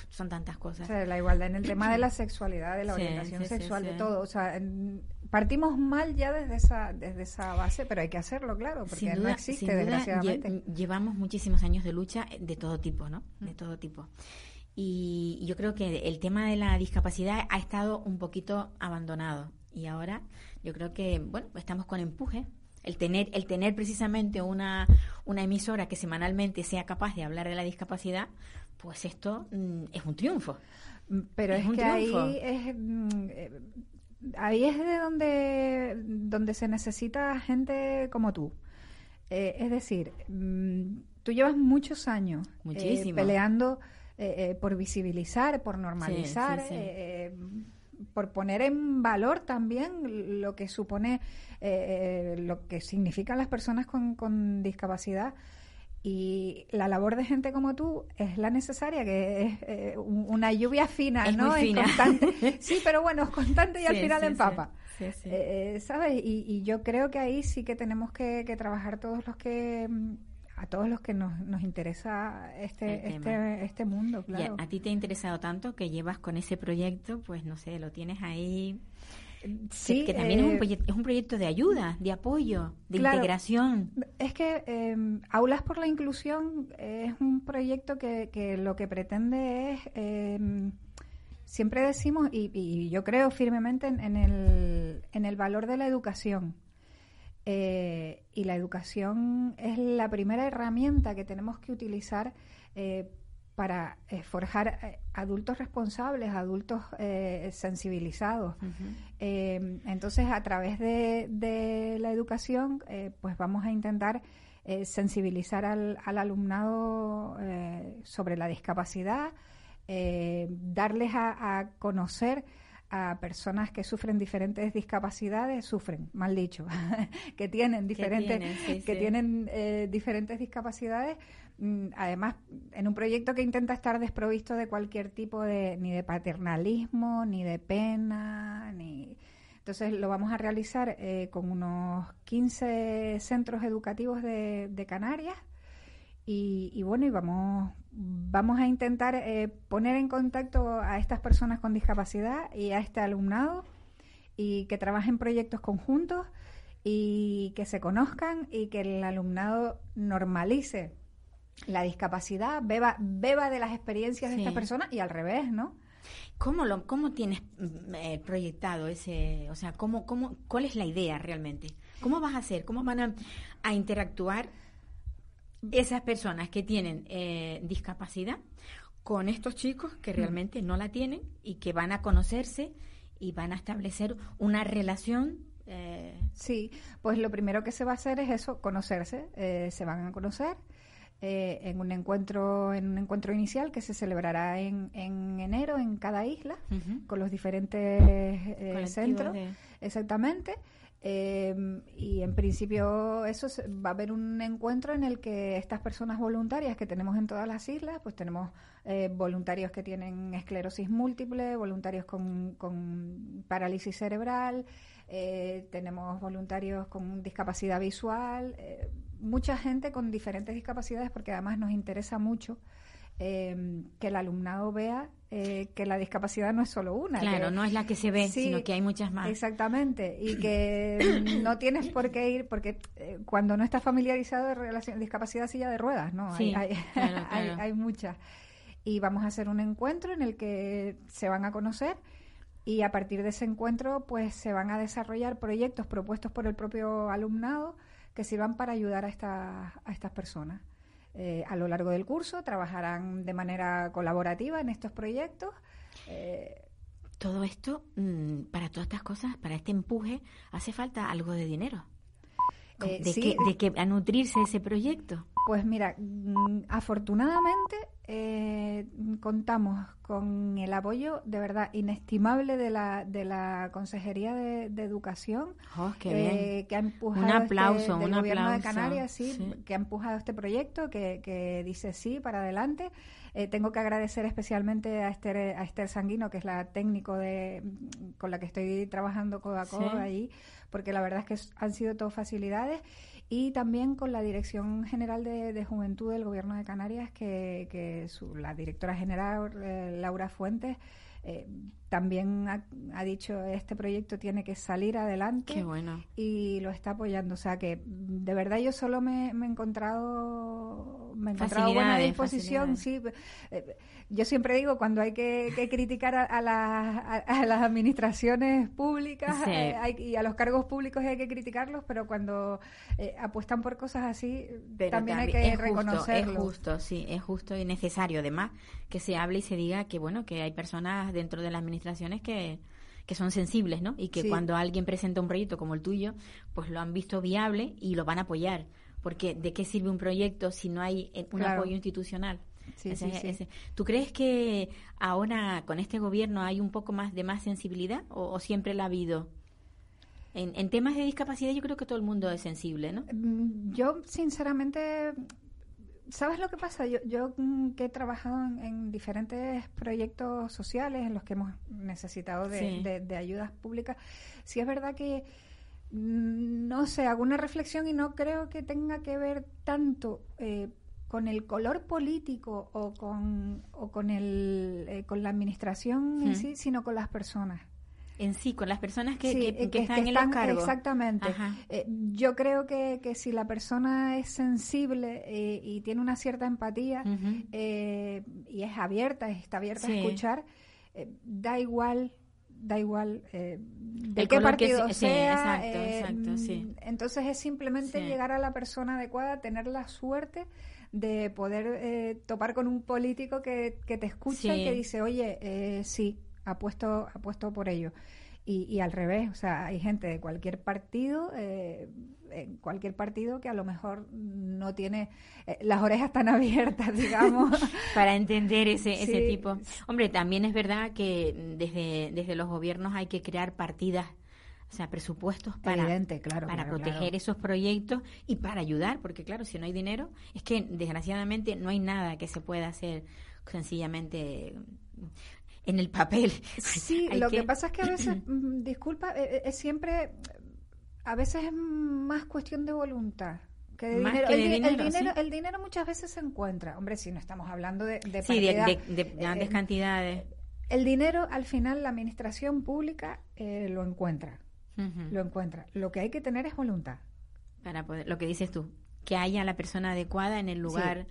Speaker 3: son tantas cosas.
Speaker 5: la igualdad en el tema de la sexualidad, de la orientación sexual, de todo. O sea, partimos mal ya desde esa desde esa base, pero hay que hacerlo, claro, porque no existe, desgraciadamente.
Speaker 3: llevamos muchísimos años de lucha de todo tipo, ¿no? De todo tipo. Y yo creo que el tema de la discapacidad ha estado un poquito abandonado. Y ahora yo creo que, bueno, estamos con empuje. El tener, el tener precisamente una, una emisora que semanalmente sea capaz de hablar de la discapacidad, pues esto mm, es un triunfo.
Speaker 5: Pero es, que ahí es, mm, eh, ahí es de donde, donde se necesita gente como tú. Eh, es decir, mm, tú llevas muchos años eh, peleando eh, por visibilizar, por normalizar, por poner en valor también lo que supone, lo que significan las personas con, con discapacidad y la labor de gente como tú es la necesaria, que es eh, una lluvia fina, ¿no? constante. sí, pero bueno, es constante y al final empapa. Eh, eh, ¿Sabes? Y, yo creo que ahí sí que tenemos que, trabajar todos los que a todos los que nos, nos interesa este, este, este mundo, claro.
Speaker 3: a ti te ha interesado tanto que llevas con ese proyecto, pues no sé, lo tienes ahí Sí, que, también es, un eh, es, un proyecto de ayuda, de apoyo, de integración.
Speaker 5: Es que em, Aulas por la Inclusión es un proyecto que, que lo que pretende es, em, siempre decimos, y, yo creo firmemente en, el, en el valor de la educación. Eh, y la educación es la primera herramienta que tenemos que utilizar eh, para eh, forjar eh, adultos responsables, adultos eh, sensibilizados. entonces, a través de, la educación, pues vamos a intentar sensibilizar al, alumnado sobre la discapacidad, darles a, conocer a personas que sufren diferentes discapacidades, sufren, mal dicho, que tienen diferentes, que tienen diferentes discapacidades, Mm, además, en un proyecto que intenta estar desprovisto de cualquier tipo de, ni de paternalismo, ni de pena, ni... Entonces lo vamos a realizar eh, con unos 15 centros educativos de, Canarias. Y, bueno, y vamos, vamos a intentar eh, poner en contacto a estas personas con discapacidad y a este alumnado y que trabajen proyectos conjuntos y que se conozcan y que el alumnado normalice la discapacidad, beba, beba de las experiencias de esta persona y al revés, ¿no?
Speaker 3: ¿Cómo, lo, cómo tienes mm, eh, proyectado ese, o sea, cómo, cómo, cuál es la idea realmente? ¿Cómo vas a hacer? ¿Cómo van a, interactuar esas personas que tienen eh, discapacidad con estos chicos que realmente no la tienen y que van a conocerse y van a establecer una relación
Speaker 5: eh, sí, pues lo primero que se va a hacer es eso, conocerse. se van a conocer, eh, en un encuentro en un encuentro inicial que se celebrará en, en enero en cada isla con los diferentes eh, centros exactamente em, y en principio eso va a haber un encuentro en el que estas personas voluntarias que tenemos en todas las islas, pues tenemos eh, voluntarios que tienen esclerosis múltiple, voluntarios con, parálisis cerebral, tenemos voluntarios con discapacidad visual, mucha gente con diferentes discapacidades porque además nos interesa mucho em, que el alumnado vea eh, que la discapacidad no es solo una.
Speaker 3: Claro, no es la que se ve, sino que hay muchas más.
Speaker 5: Exactamente, y que no tienes por qué ir, porque eh, cuando no estás familiarizado de relación, discapacidad silla de ruedas, ¿no? hay, hay, hay muchas. Y vamos a hacer un encuentro en el que se van a conocer y a partir de ese encuentro pues se van a desarrollar proyectos propuestos por el propio alumnado que sirvan para ayudar a, a estas personas. Eh, a lo largo del curso trabajarán de manera colaborativa en estos proyectos.
Speaker 3: Eh, Todo esto, mm, para todas estas cosas, para este empuje, hace falta algo de dinero. Eh, de, que, de que a nutrirse ese proyecto.
Speaker 5: Pues mira, mm, afortunadamente eh, contamos con el apoyo de verdad inestimable de la, de la Consejería de, Educación
Speaker 3: oh, eh,
Speaker 5: que ha empujado
Speaker 3: un aplauso,
Speaker 5: este,
Speaker 3: del
Speaker 5: gobierno de Canarias sí, que ha empujado este proyecto que, que dice sí para adelante. Eh, tengo que agradecer especialmente a Esther, a Esther Sanguino que es la técnico de con la que estoy trabajando codo a codo ahí porque la verdad es que han sido todo facilidades y también con la Dirección General de, Juventud del Gobierno de Canarias, que, que su, la directora general, eh, Laura Fuentes, eh, también ha, dicho este proyecto tiene que salir adelante y lo está apoyando. O sea que de verdad yo solo me, he encontrado me he encontrado buena disposición. Sí, eh, yo siempre digo cuando hay que, criticar a, a, las administraciones públicas eh, y a los cargos públicos hay que criticarlos, pero cuando apuestan por cosas así también, hay que reconocerlo.
Speaker 3: Es justo, sí, es justo y necesario además que se hable y se diga que bueno que hay personas dentro de la administración administraciones que, que son sensibles, ¿no? Y que cuando alguien presenta un proyecto como el tuyo, pues lo han visto viable y lo van a apoyar. Porque ¿de qué sirve un proyecto si no hay eh, un apoyo institucional? Sí, ¿Tú crees que ahora con este gobierno hay un poco más de más sensibilidad o, siempre la ha habido? En, en, temas de discapacidad yo creo que todo el mundo es sensible, ¿no?
Speaker 5: Mm, yo sinceramente ¿Sabes lo que pasa? Yo, yo mm, que he trabajado en, diferentes proyectos sociales en los que hemos necesitado de, ayudas públicas, sí es verdad que, mm, no sé, hago una reflexión y no creo que tenga que ver tanto eh, con el color político o con, o con, el, eh, con la administración en sí, sino con las personas
Speaker 3: en sí, con las personas que, que, están en los cargos.
Speaker 5: Exactamente. Eh, yo creo que, que, si la persona es sensible eh, y tiene una cierta empatía eh, y es abierta, está abierta a escuchar, da igual da igual de qué partido sea. exacto, exacto, entonces es simplemente llegar a la persona adecuada, tener la suerte de poder topar con un político que, que te escucha y que dice, oye, sí, apuesto, apuesto por ello. Y, al revés, o sea, hay gente de cualquier partido, eh, cualquier partido que a lo mejor no tiene eh, las orejas tan abiertas, digamos.
Speaker 3: Para entender ese, ese tipo. Hombre, también es verdad que desde, desde los gobiernos hay que crear partidas o sea, presupuestos para,
Speaker 5: claro,
Speaker 3: para proteger esos proyectos y para ayudar, porque claro, si no hay dinero, es que desgraciadamente no hay nada que se pueda hacer sencillamente en el papel.
Speaker 5: Sí, lo que... pasa es que a veces, mm, disculpa, eh, eh, es, siempre, a veces es más cuestión de voluntad. Que de dinero. el, dinero, el, dinero, muchas veces se encuentra. Hombre, si no estamos hablando de, de,
Speaker 3: sí, de, grandes eh, cantidades.
Speaker 5: El dinero, al final, la administración pública lo encuentra. Lo encuentra. Lo que hay que tener es voluntad.
Speaker 3: Para poder, lo que dices tú, que haya la persona adecuada en el lugar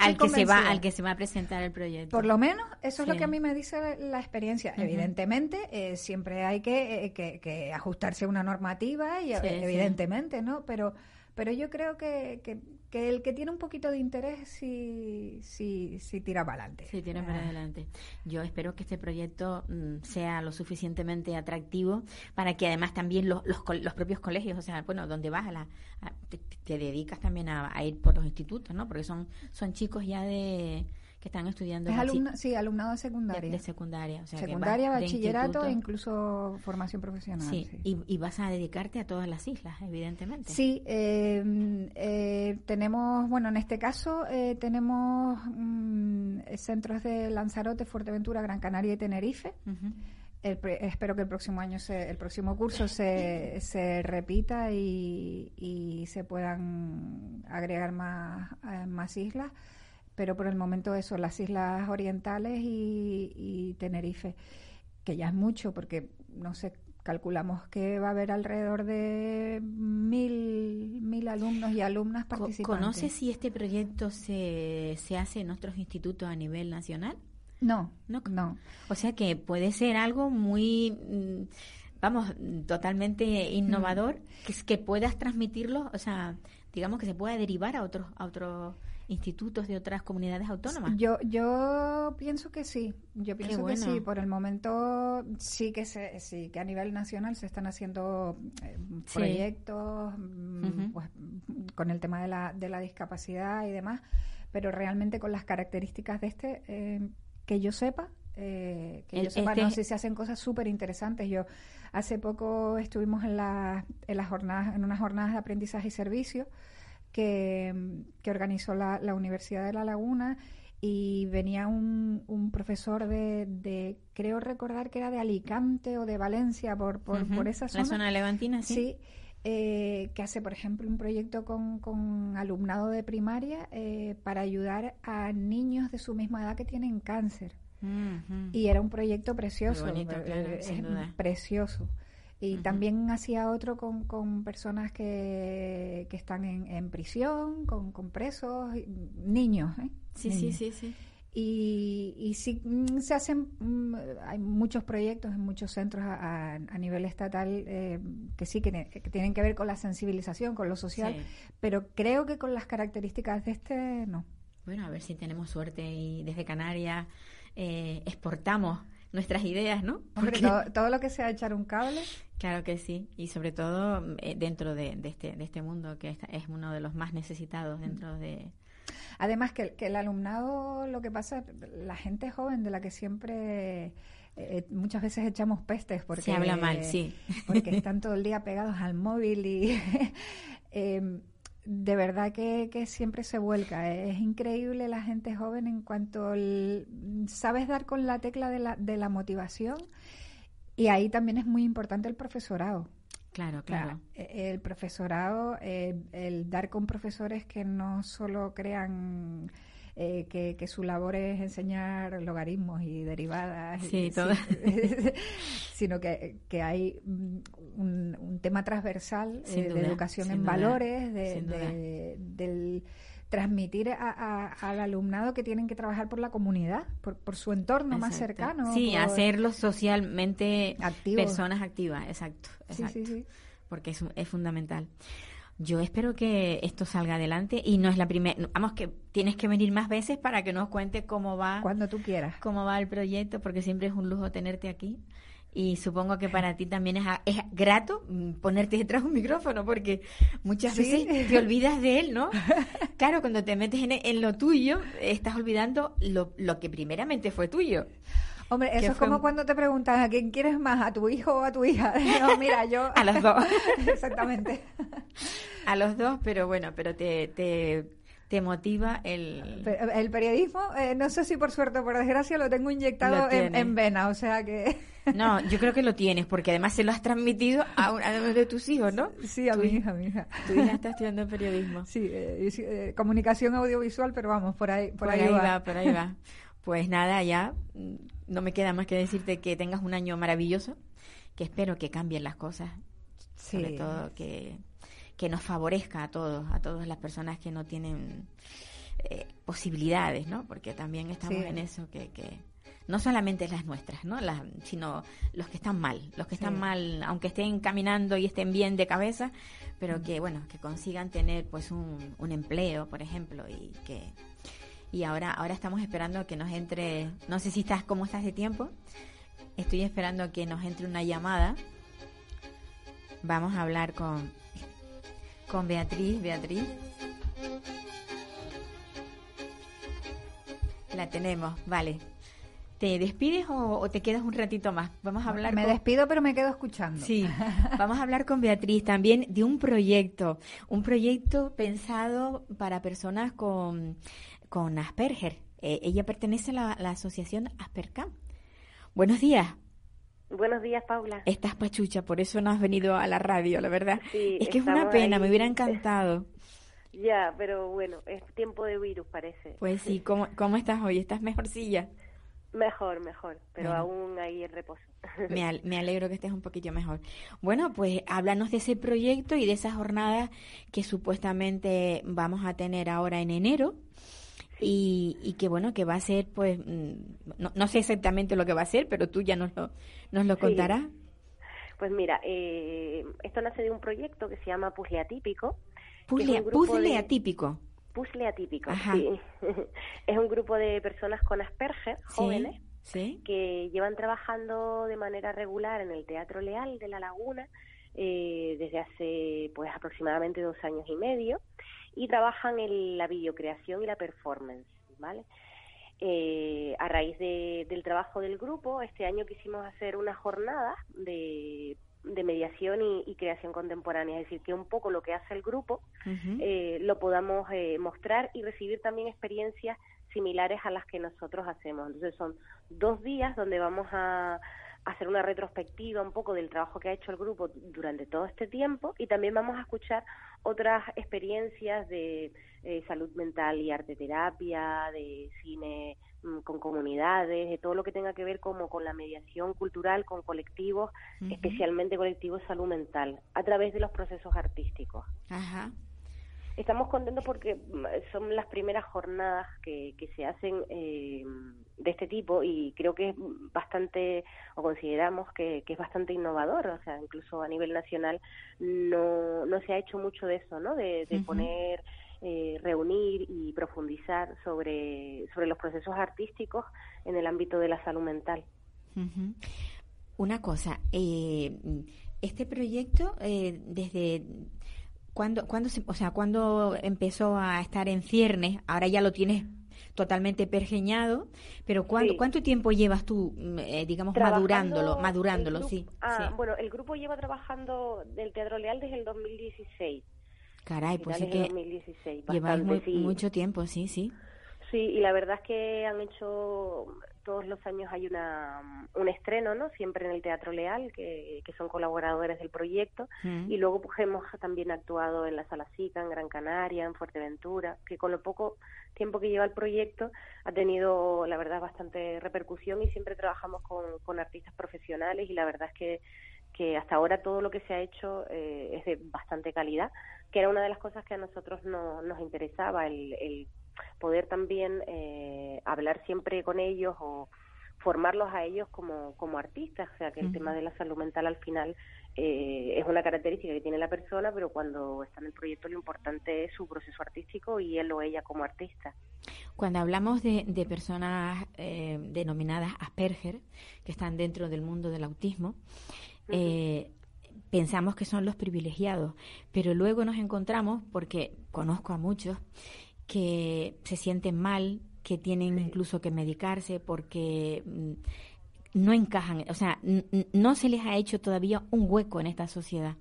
Speaker 3: al, que se va al que se va a presentar el proyecto.
Speaker 5: Por lo menos eso es lo que a mí me dice la, experiencia. Evidentemente eh, siempre hay eh, que, que, ajustarse a una normativa y evidentemente, ¿no? Pero pero yo creo que, que, el que tiene un poquito de interés sí, sí, sí tira para adelante.
Speaker 3: Sí, tira para ah. adelante. Yo espero que este proyecto mm, sea lo suficientemente atractivo para que además también los, los, los propios colegios, o sea, bueno, donde vas a la... te, dedicas también a, a, ir por los institutos, ¿no? Porque son, son chicos ya de que están estudiando.
Speaker 5: Es sí, alumnado de secundaria.
Speaker 3: De, secundaria, o sea
Speaker 5: Secundaria, bachillerato e incluso formación profesional.
Speaker 3: Sí, Y, vas a dedicarte a todas las islas, evidentemente.
Speaker 5: Sí, eh, eh, tenemos, bueno, en este caso eh, tenemos mm, centros de Lanzarote, Fuerteventura, Gran Canaria y Tenerife. espero que el próximo año, se, el próximo curso se, se repita y, y se puedan agregar más, más islas pero por el momento eso, las Islas Orientales y, Tenerife, que ya es mucho, porque no sé, calculamos que va a haber alrededor de mil, mil alumnos y alumnas participantes.
Speaker 3: ¿Conoce si este proyecto se, se hace en otros institutos a nivel nacional?
Speaker 5: No, no, no.
Speaker 3: O sea que puede ser algo muy, mm, vamos, totalmente innovador, mm. que, que puedas transmitirlo, o sea, digamos que se pueda derivar a otros, a otros institutos de otras comunidades autónomas?
Speaker 5: Yo, yo pienso que sí, yo pienso que sí. Por el momento sí que se, sí que a nivel nacional se están haciendo eh, proyectos mm, pues, con el tema de la, de la discapacidad y demás, pero realmente con las características de este, eh, que yo sepa, eh, que yo sepa, no este sé si se hacen cosas súper interesantes. Yo hace poco estuvimos en, la, en las jornadas, en unas jornadas de aprendizaje y servicio que, organizó la, Universidad de La Laguna y venía un, un profesor de, creo recordar que era de Alicante o de Valencia, por, por, esa zona.
Speaker 3: La zona levantina, sí.
Speaker 5: Sí, eh, que hace, por ejemplo, un proyecto con, con alumnado de primaria eh, para ayudar a niños de su misma edad que tienen cáncer. Y era un proyecto precioso,
Speaker 3: eh,
Speaker 5: precioso. Y también hacía otro con, con personas que, que están en, en prisión, con, con, presos, niños. ¿eh?
Speaker 3: Sí, sí, sí, sí.
Speaker 5: Y, y sí mm, se hacen, mm, hay muchos proyectos en muchos centros a, a, nivel estatal eh, que sí que, tienen que ver con la sensibilización, con lo social, pero creo que con las características de este no.
Speaker 3: Bueno, a ver si tenemos suerte y desde Canarias eh, exportamos nuestras ideas, ¿no?
Speaker 5: Porque todo, lo que sea echar un cable.
Speaker 3: Claro que sí, y sobre todo eh, dentro de, este, de este mundo que es uno de los más necesitados dentro de...
Speaker 5: Además que, que el alumnado, lo que pasa, la gente joven de la que siempre... Eh, muchas veces echamos pestes porque
Speaker 3: se habla mal, sí,
Speaker 5: porque están todo el día pegados al móvil y eh, de verdad que, siempre se vuelca. Es increíble la gente joven en cuanto sabes dar con la tecla de la, de la motivación y ahí también es muy importante el profesorado.
Speaker 3: Claro, claro.
Speaker 5: E, el profesorado, eh, el dar con profesores que no solo crean eh, que, su labor es enseñar logaritmos y derivadas,
Speaker 3: sí,
Speaker 5: sino que, que hay un, tema transversal eh, de educación en valores, de, del transmitir al alumnado que tienen que trabajar por la comunidad, por, su entorno más cercano.
Speaker 3: Sí, hacerlos socialmente personas activas, exacto, exacto. Porque es, es fundamental. Yo espero que esto salga adelante y no es la primera. Vamos, que tienes que venir más veces para que nos cuentes cómo va.
Speaker 5: Cuando tú quieras.
Speaker 3: Cómo va el proyecto, porque siempre es un lujo tenerte aquí. Y supongo que para ti también es, es grato mm, ponerte detrás de un micrófono, porque muchas veces te olvidas de él, ¿no? Claro, cuando te metes en, en lo tuyo, estás olvidando lo, lo que primeramente fue tuyo.
Speaker 5: Hombre, eso es como cuando te preguntan a quién quieres más, a tu hijo o a tu hija. No, mira, yo...
Speaker 3: a los dos.
Speaker 5: Exactamente.
Speaker 3: a los dos, pero bueno, pero te, te, te motiva el...
Speaker 5: El periodismo, eh, no sé si por suerte o por desgracia, lo tengo inyectado en, vena, o sea que...
Speaker 3: No, yo creo que lo tienes, porque además se lo has transmitido a uno de tus hijos, ¿no?
Speaker 5: Sí, a mi hija, a mi hija.
Speaker 3: Tu hija está estudiando periodismo.
Speaker 5: Sí, eh, eh, comunicación audiovisual, pero vamos, por ahí, por, ahí,
Speaker 3: va. Por ahí va. Pues nada, ya no me queda más que decirte que tengas un año maravilloso, que espero que cambien las cosas, sobre todo que, que, nos favorezca a todos, a todas las personas que no tienen eh, posibilidades, ¿no? Porque también estamos en eso, que, que no solamente las nuestras, ¿no? Las, sino los que están mal, los que están mal, aunque estén caminando y estén bien de cabeza, pero que, bueno, que consigan tener pues un, un empleo, por ejemplo, y que y ahora, ahora estamos esperando que nos entre, no sé si estás, cómo estás de tiempo, estoy esperando que nos entre una llamada. Vamos a hablar con, con Beatriz, Beatriz. La tenemos, vale. ¿Te despides o, te quedas un ratito más? Vamos a hablar.
Speaker 5: Me despido, pero me quedo escuchando.
Speaker 3: Sí, vamos a hablar con Beatriz también de un proyecto, un proyecto pensado para personas con con Asperger. Eh, ella pertenece a la, asociación Aspercam. Buenos días.
Speaker 6: Buenos días, Paula.
Speaker 3: Estás pachucha, por eso no has venido a la radio, la verdad. es que es una pena, me hubiera encantado.
Speaker 6: Ya, pero bueno, es tiempo de virus parece.
Speaker 3: Pues sí, ¿cómo, cómo estás hoy? ¿Estás mejorcilla?
Speaker 6: Mejor, mejor, pero aún ahí en reposo.
Speaker 3: Me, me, alegro que estés un poquillo mejor. Bueno, pues háblanos de ese proyecto y de esa jornada que supuestamente vamos a tener ahora en enero. Y, y, que bueno, que va a ser, pues, mm, no, no, sé exactamente lo que va a ser, pero tú ya nos lo, nos lo contarás.
Speaker 6: Pues mira, eh, esto nace de un proyecto que se llama Puzzle Atípico.
Speaker 3: Puzzle, puzzle Atípico.
Speaker 6: Puzzle Atípico, sí. es un grupo de personas con Asperger, jóvenes, que llevan trabajando de manera regular en el Teatro Leal de La Laguna eh, desde hace pues aproximadamente dos años y medio y trabajan en la videocreación y la performance, ¿vale? Eh, a raíz del trabajo del grupo, este año quisimos hacer una jornada de, mediación y, creación contemporánea, es decir, que un poco lo que hace el grupo eh, lo podamos eh, mostrar y recibir también experiencias similares a las que nosotros hacemos. Entonces son dos días donde vamos a hacer una retrospectiva un poco del trabajo que ha hecho el grupo durante todo este tiempo y también vamos a escuchar otras experiencias de eh, salud mental y arte terapia, de cine mm, con comunidades, de todo lo que tenga que ver como con la mediación cultural, con colectivos, especialmente colectivos de salud mental, a través de los procesos artísticos. Ajá. Estamos contentos porque mm, son las primeras jornadas que, que se hacen eh, de este tipo y creo que es bastante, o consideramos que, que, es bastante innovador, o sea, incluso a nivel nacional no, no se ha hecho mucho de eso, ¿no? De, poner, eh, reunir y profundizar sobre, sobre los procesos artísticos en el ámbito de la salud mental.
Speaker 3: Una cosa, eh, este proyecto, eh, desde cuando, cuando o sea, cuando empezó a estar en ciernes, ahora ya lo tienes totalmente pergeñado, pero ¿cuánto, ¿cuánto tiempo llevas tú, mm, eh, digamos, madurándolo, madurándolo, sí,
Speaker 6: ah, Bueno, el grupo lleva trabajando del Teatro Leal desde el 2016.
Speaker 3: Caray, pues sí que lleváis mucho tiempo, sí, sí.
Speaker 6: Sí, y la verdad es que han hecho todos los años hay una, un estreno, ¿no? Siempre en el Teatro Leal, que, que son colaboradores del proyecto. Mm. Y luego pues, hemos también actuado en la Sala Sica, en Gran Canaria, en Fuerteventura, que con lo poco tiempo que lleva el proyecto ha tenido, la verdad, bastante repercusión y siempre trabajamos con, con artistas profesionales y la verdad es que que hasta ahora todo lo que se ha hecho eh, es de bastante calidad, que era una de las cosas que a nosotros no, nos interesaba, el, el poder también eh, hablar siempre con ellos o formarlos a ellos como, como artistas, o sea que el tema de la salud mental al final eh, es una característica que tiene la persona, pero cuando está en el proyecto lo importante es su proceso artístico y él o ella como artista.
Speaker 3: Cuando hablamos de, de personas eh, denominadas Asperger, que están dentro del mundo del autismo, pensamos que son los privilegiados, pero luego nos encontramos, porque conozco a muchos, que se sienten mal, que tienen incluso que medicarse porque mm, no encajan, o sea, no se les ha hecho todavía un hueco en esta sociedad.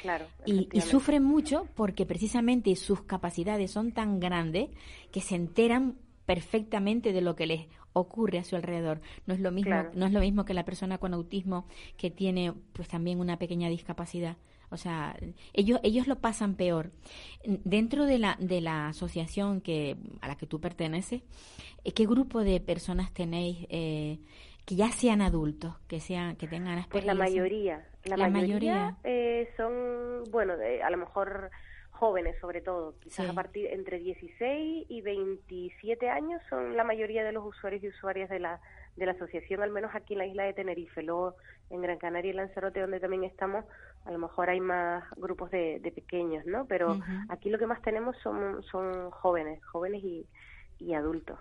Speaker 6: Claro,
Speaker 3: y, y, sufren mucho porque precisamente sus capacidades son tan grandes que se enteran perfectamente de lo que les ocurre a su alrededor. No es lo mismo, no es lo mismo que la persona con autismo que tiene pues también una pequeña discapacidad. O sea, ellos, ellos lo pasan peor. Dentro de la, de la asociación que, a la que tú perteneces, eh, ¿qué grupo de personas tenéis eh, que ya sean adultos, que sean que tengan
Speaker 6: Pues la mayoría. La, mayoría, Eh, son, bueno, a lo mejor jóvenes sobre todo, quizás a partir entre 16 y 27 años son la mayoría de los usuarios y usuarias de la de la asociación, al menos aquí en la isla de Tenerife, luego en Gran Canaria y Lanzarote, donde también estamos, a lo mejor hay más grupos de, pequeños, ¿no? Pero aquí lo que más tenemos son, son jóvenes, jóvenes y, y adultos.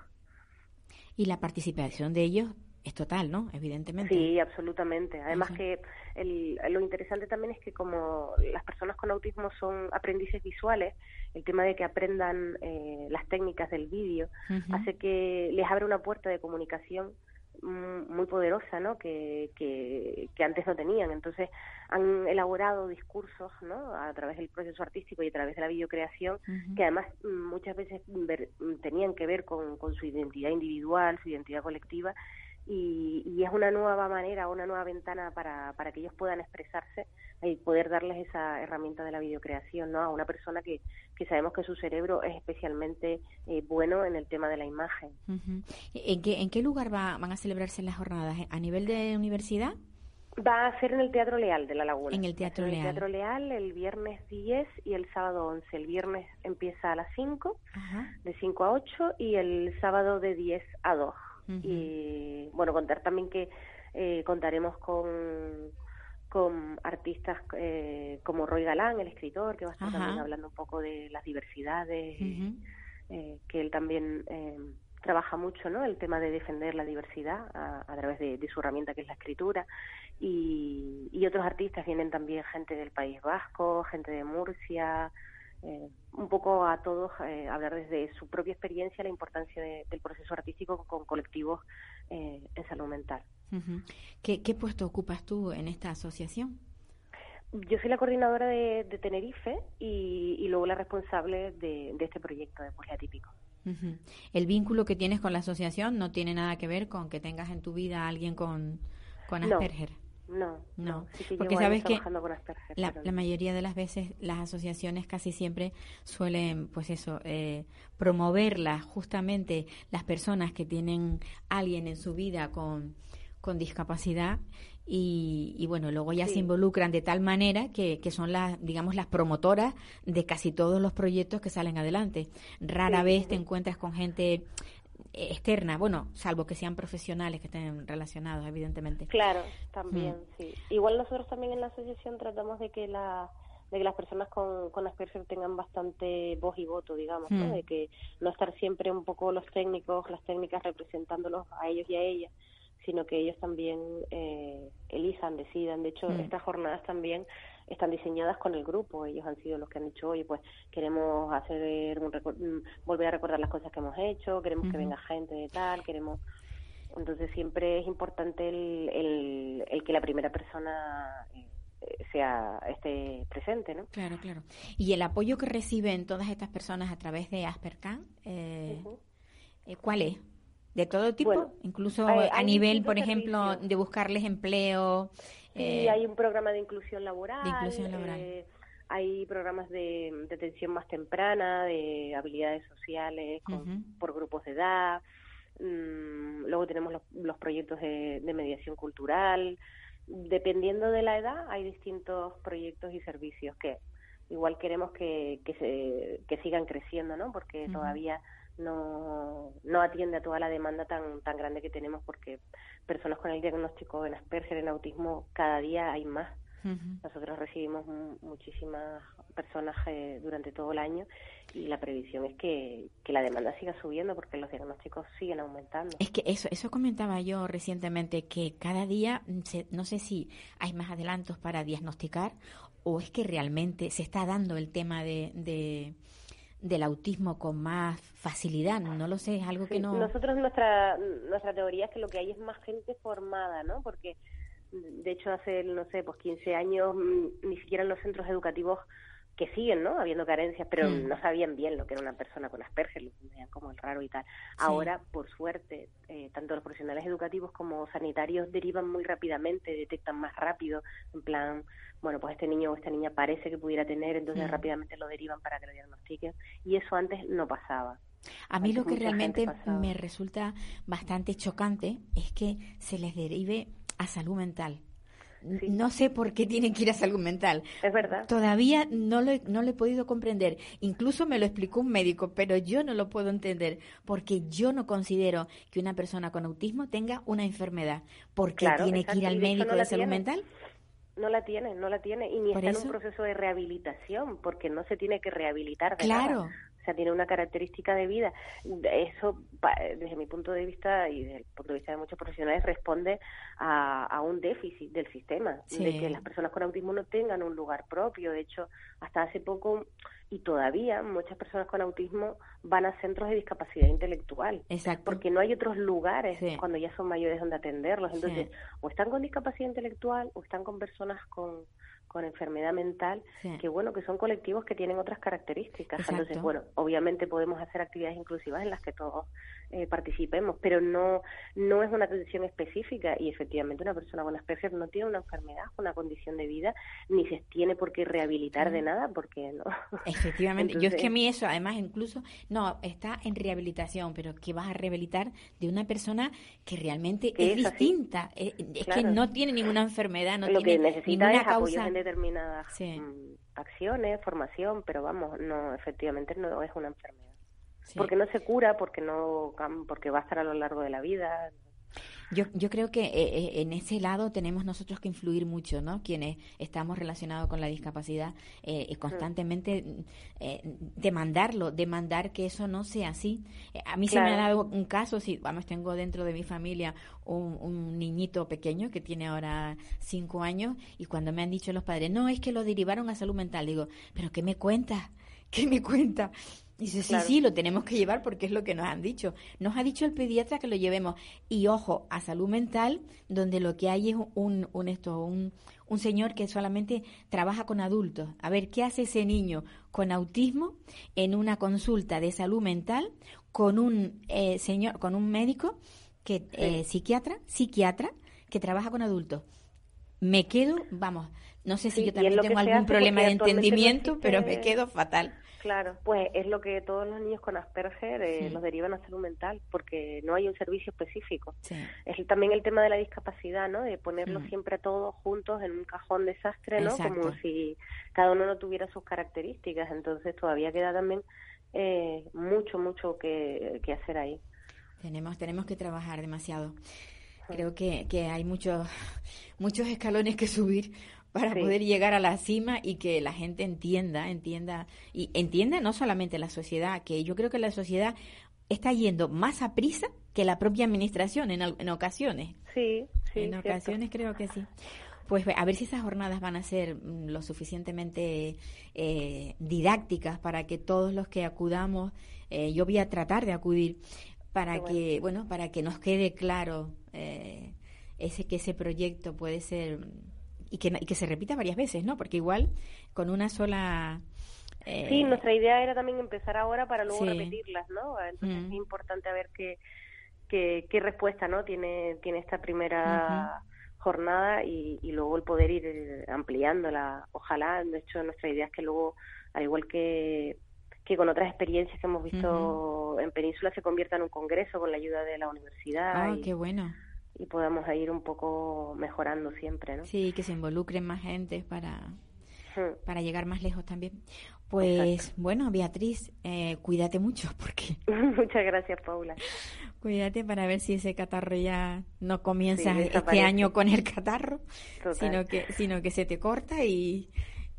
Speaker 3: Y la participación de ellos es total, ¿no? Evidentemente.
Speaker 6: Sí, absolutamente. Además que el, lo interesante también es que como las personas con autismo son aprendices visuales, el tema de que aprendan eh, las técnicas del vídeo hace que les abre una puerta de comunicación muy poderosa, ¿no? Que, que, antes no tenían. Entonces han elaborado discursos, ¿no? A través del proceso artístico y a través de la videocreación, que además muchas veces tenían que ver con, con su identidad individual, su identidad colectiva, y, y, es una nueva manera, una nueva ventana para, para que ellos puedan expresarse y poder darles esa herramienta de la videocreación ¿no? a una persona que, que sabemos que su cerebro es especialmente eh, bueno en el tema de la imagen.
Speaker 3: ¿En, qué, ¿En qué lugar va, van a celebrarse las jornadas? ¿A nivel de universidad?
Speaker 6: Va a ser en el Teatro Leal de La Laguna.
Speaker 3: En el Teatro Leal.
Speaker 6: En el Teatro Leal el viernes 10 y el sábado 11. El viernes empieza a las 5, de 5 a 8, y el sábado de 10 a 2. Y bueno, contar también que eh, contaremos con, con artistas eh, como Roy Galán, el escritor, que va a estar también hablando un poco de las diversidades, eh, que él también eh, trabaja mucho, ¿no? El tema de defender la diversidad a, través de, su herramienta que es la escritura. Y, y, otros artistas vienen también gente del País Vasco, gente de Murcia, eh, un poco a todos eh, hablar desde su propia experiencia la importancia del proceso artístico con colectivos eh, en salud mental.
Speaker 3: ¿Qué, puesto ocupas tú en esta asociación?
Speaker 6: Yo soy la coordinadora de, Tenerife y, luego la responsable de, este proyecto de Poliatípico.
Speaker 3: El vínculo que tienes con la asociación no tiene nada que ver con que tengas en tu vida a alguien con, con Asperger.
Speaker 6: No,
Speaker 3: no, porque sabes que la, la, mayoría de las veces las asociaciones casi siempre suelen, pues eso, eh, promoverlas justamente las personas que tienen alguien en su vida con, con discapacidad y, bueno, luego ya se involucran de tal manera que, que, son las, digamos, las promotoras de casi todos los proyectos que salen adelante. Rara vez te encuentras con gente externa, bueno, salvo que sean profesionales que estén relacionados, evidentemente.
Speaker 6: Claro, también, mm. sí. Igual nosotros también en la asociación tratamos de que la de que las personas con, con Asperger tengan bastante voz y voto, digamos, mm. de que no estar siempre un poco los técnicos, las técnicas representándolos a ellos y a ellas, sino que ellos también eh, elijan, decidan. De hecho, mm. estas jornadas también están diseñadas con el grupo. Ellos han sido los que han dicho, oye, pues queremos hacer un mm, volver a recordar las cosas que hemos hecho, queremos que venga gente de tal, queremos. Entonces siempre es importante el, el, que la primera persona eh, sea esté presente, ¿no?
Speaker 3: Claro, claro. Y el apoyo que reciben todas estas personas a través de Aspercan, eh, eh ¿cuál es? De todo tipo, incluso a nivel, por ejemplo, de buscarles empleo.
Speaker 6: Sí, eh, hay un programa de inclusión laboral. Eh, hay programas de, atención más temprana, de habilidades sociales por grupos de edad. Mm, luego tenemos los, proyectos de, mediación cultural. Dependiendo de la edad, hay distintos proyectos y servicios que igual queremos que, que, se, que sigan creciendo, ¿no? Porque todavía no, no atiende a toda la demanda tan, tan grande que tenemos porque personas con el diagnóstico en Asperger, en autismo, cada día hay más. Nosotros recibimos muchísimas personas eh, durante todo el año y la previsión es que, que, la demanda siga subiendo porque los diagnósticos siguen aumentando.
Speaker 3: Es que eso, eso comentaba yo recientemente, que cada día, mm, no sé si hay más adelantos para diagnosticar o es que realmente se está dando el tema de del autismo con más facilidad, no lo sé, es algo que no...
Speaker 6: Nosotros nuestra, nuestra teoría es que lo que hay es más gente formada, ¿no? Porque de hecho hace, no sé, pues 15 años mm, ni siquiera en los centros educativos que siguen, ¿no? Habiendo carencias, pero mm. no sabían bien lo que era una persona con Asperger, lo veían como el raro y tal. Ahora, por suerte, eh, tanto los profesionales educativos como sanitarios derivan muy rápidamente, detectan más rápido, en plan, bueno, pues este niño o esta niña parece que pudiera tener, entonces mm. rápidamente lo derivan para que lo diagnostiquen. Y eso antes no pasaba.
Speaker 3: A mí lo que realmente me resulta bastante chocante es que se les derive a salud mental. No sé por qué tienen que ir a salud mental.
Speaker 6: Es verdad.
Speaker 3: Todavía no lo, no lo he podido comprender. Incluso me lo explicó un médico, pero yo no lo puedo entender porque yo no considero que una persona con autismo tenga una enfermedad. ¿Por qué tiene que ir al médico de salud mental?
Speaker 6: No la tiene, no la tiene. Y ni está en un proceso de rehabilitación, porque no se tiene que rehabilitar. De
Speaker 3: claro
Speaker 6: sea, tiene una característica de vida. Eso, desde mi punto de vista y desde el punto de vista de muchos profesionales, responde a, un déficit del sistema, de que las personas con autismo no tengan un lugar propio. De hecho, hasta hace poco y todavía muchas personas con autismo van a centros de discapacidad intelectual.
Speaker 3: Exacto.
Speaker 6: Porque no hay otros lugares cuando ya son mayores donde atenderlos. Entonces, o están con discapacidad intelectual o están con personas con con enfermedad mental, que bueno, que son colectivos que tienen otras características. Entonces, bueno, obviamente podemos hacer actividades inclusivas en las que todos eh, participemos, pero no, no es una atención específica y efectivamente una persona con Asperger no tiene una enfermedad, una condición de vida, ni se tiene por qué rehabilitar de nada, porque no.
Speaker 3: Efectivamente, yo es que a mí eso, además incluso, no, está en rehabilitación, pero que vas a rehabilitar de una persona que realmente es, distinta, es, que no tiene ninguna enfermedad, no
Speaker 6: Lo
Speaker 3: tiene
Speaker 6: que necesita
Speaker 3: ninguna
Speaker 6: es
Speaker 3: causa.
Speaker 6: en determinadas mm, acciones, formación, pero vamos, no, efectivamente no es una enfermedad. Porque no se cura, porque no porque va a estar a lo largo de la vida.
Speaker 3: Yo, yo creo que eh, eh, en ese lado tenemos nosotros que influir mucho, ¿no? Quienes estamos relacionados con la discapacidad, eh, constantemente demandarlo, demandar que eso no sea así. a mí se me ha dado un caso, si vamos, tengo dentro de mi familia un, un, niñito pequeño que tiene ahora cinco años y cuando me han dicho los padres, no, es que lo derivaron a salud mental, digo, pero ¿qué me cuenta? ¿Qué me cuenta? Dice, sí, sí, lo tenemos que llevar porque es lo que nos han dicho. Nos ha dicho el pediatra que lo llevemos. Y ojo, a salud mental, donde lo que hay es un, un, esto, un, un señor que solamente trabaja con adultos. A ver, ¿qué hace ese niño con autismo en una consulta de salud mental con un eh, señor, con un médico que eh, psiquiatra, psiquiatra que trabaja con adultos? Me quedo, vamos, no sé si yo también tengo algún problema de entendimiento, pero me quedo fatal.
Speaker 6: Claro, pues es lo que todos los niños con Asperger eh, los derivan a salud mental, porque no hay un servicio específico. Es también el tema de la discapacidad, ¿no? De ponerlos mm. siempre todos juntos en un cajón desastre, ¿no? Como si cada uno no tuviera sus características. Entonces todavía queda también eh, mucho, mucho que, que hacer ahí.
Speaker 3: Tenemos, tenemos que trabajar demasiado. Creo que, que hay muchos, muchos escalones que subir para poder llegar a la cima y que la gente entienda, entienda, y entienda no solamente la sociedad, que yo creo que la sociedad está yendo más a prisa que la propia administración en, en ocasiones.
Speaker 6: Sí, sí.
Speaker 3: En ocasiones creo que sí. Pues a ver si esas jornadas van a ser mm, lo suficientemente eh, didácticas para que todos los que acudamos, eh, yo voy a tratar de acudir para que, bueno, para que nos quede claro eh, ese que ese proyecto puede ser y que, y que se repita varias veces, ¿no? Porque igual con una sola...
Speaker 6: Eh... Sí, nuestra idea era también empezar ahora para luego repetirlas, ¿no? Entonces mm. es importante a ver qué, qué, qué, respuesta, ¿no? Tiene, tiene esta primera jornada y, y, luego el poder ir ampliándola. Ojalá, de hecho, nuestra idea es que luego, al igual que que con otras experiencias que hemos visto en Península se convierta en un congreso con la ayuda de la universidad.
Speaker 3: Ah, qué bueno
Speaker 6: y podamos ir un poco mejorando siempre, ¿no?
Speaker 3: Sí, que se involucren más gente para, para llegar más lejos también. Pues bueno, Beatriz, eh, cuídate mucho porque...
Speaker 6: Muchas gracias, Paula.
Speaker 3: Cuídate para ver si ese catarro ya no comienza este año con el catarro, sino que, sino que se te corta y,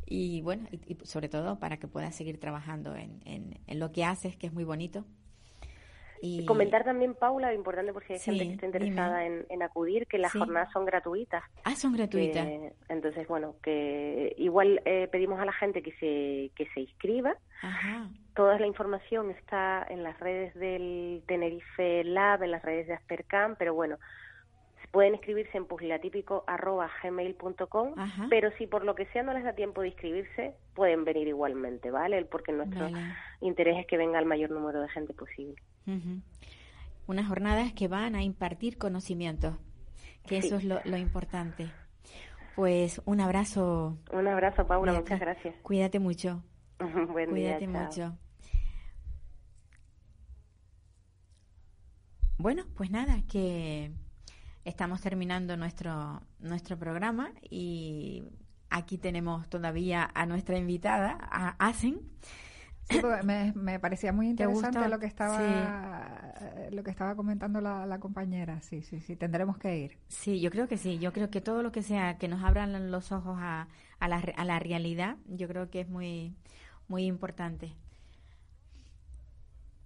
Speaker 3: y bueno, y, sobre todo para que puedas seguir trabajando en, en, en lo que haces, que es muy bonito.
Speaker 6: Y... Comentar también, Paula, importante por si hay gente que está interesada en, acudir, que las jornadas son gratuitas.
Speaker 3: Ah, son gratuitas.
Speaker 6: entonces, bueno, que igual eh, pedimos a la gente que se, que se inscriba. Toda la información está en las redes del Tenerife Lab, en las redes de Aspercam, pero bueno, pueden inscribirse en pugilatípico.gmail.com, pero si por lo que sea no les da tiempo de inscribirse, pueden venir igualmente, ¿vale? Porque nuestro interés es que venga el mayor número de gente posible.
Speaker 3: Unas jornadas que van a impartir conocimientos, que eso es lo, importante. Pues un abrazo.
Speaker 6: Un abrazo, Paula, muchas gracias.
Speaker 3: Cuídate mucho.
Speaker 6: Buen
Speaker 3: Cuídate mucho. Bueno, pues nada, que estamos terminando nuestro, nuestro programa y aquí tenemos todavía a nuestra invitada, a Asen.
Speaker 5: Me, parecía muy interesante lo que estaba lo que estaba comentando la, compañera. Sí, sí, sí, tendremos que ir.
Speaker 3: Sí, yo creo que sí. Yo creo que todo lo que sea que nos abran los ojos a, a, la, a la realidad, yo creo que es muy, muy importante.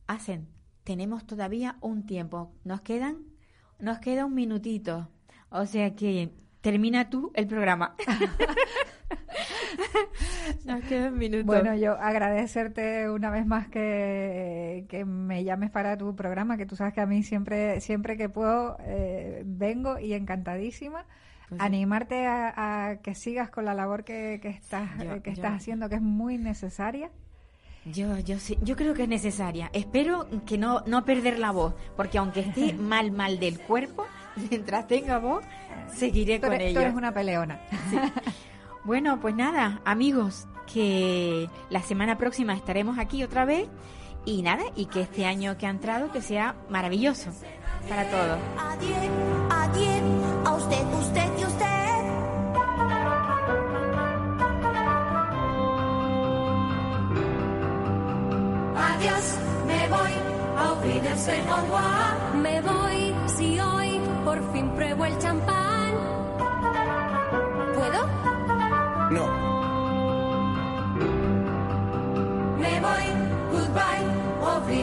Speaker 3: Hacen, tenemos todavía un tiempo. Nos quedan nos queda un minutito. O sea que termina tú el programa. Nos queda un minuto.
Speaker 5: Bueno, yo agradecerte una vez más que, que, me llames para tu programa, que tú sabes que a mí siempre, siempre que puedo eh, vengo y encantadísima. Pues Animarte a, que sigas con la labor que, que estás, que estás haciendo, que es muy necesaria
Speaker 3: Yo, yo, sí, yo creo que es necesaria. Espero que no, no perder la voz, porque aunque esté mal, mal del cuerpo, mientras tenga voz, seguiré con ella.
Speaker 5: Tú eres una peleona.
Speaker 3: Bueno, pues nada, amigos, que la semana próxima estaremos aquí otra vez y nada, y que este año que ha entrado que sea maravilloso para todos.
Speaker 2: Adiós, adiós, a usted, usted y usted.
Speaker 7: Adiós, me voy a Me voy si hoy por fin pruebo el champán.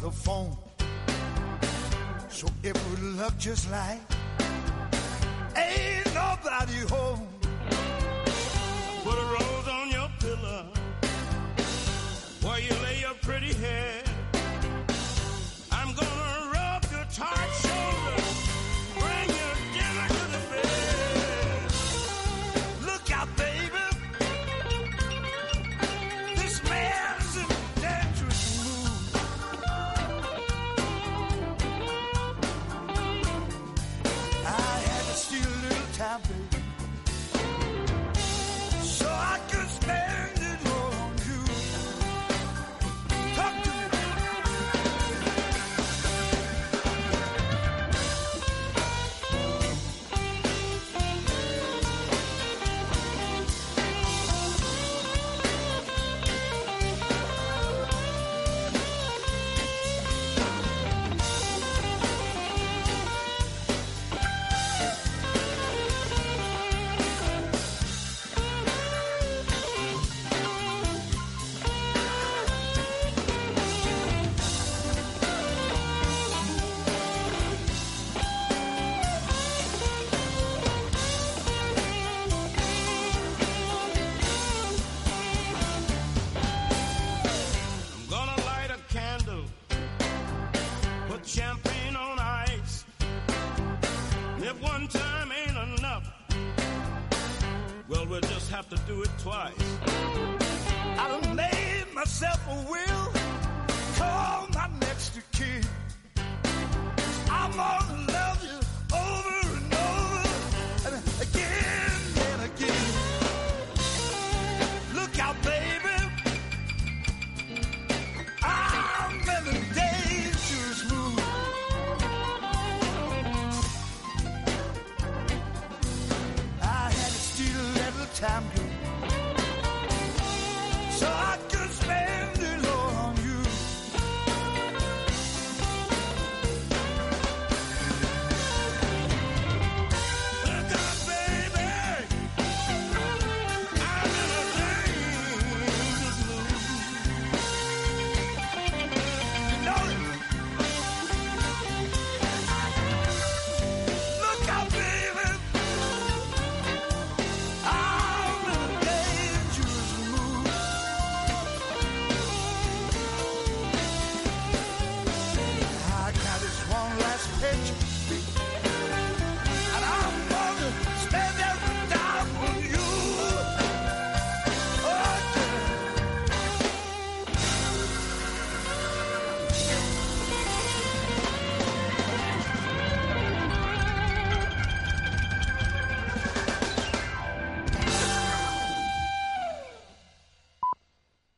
Speaker 8: The phone. So it would look just like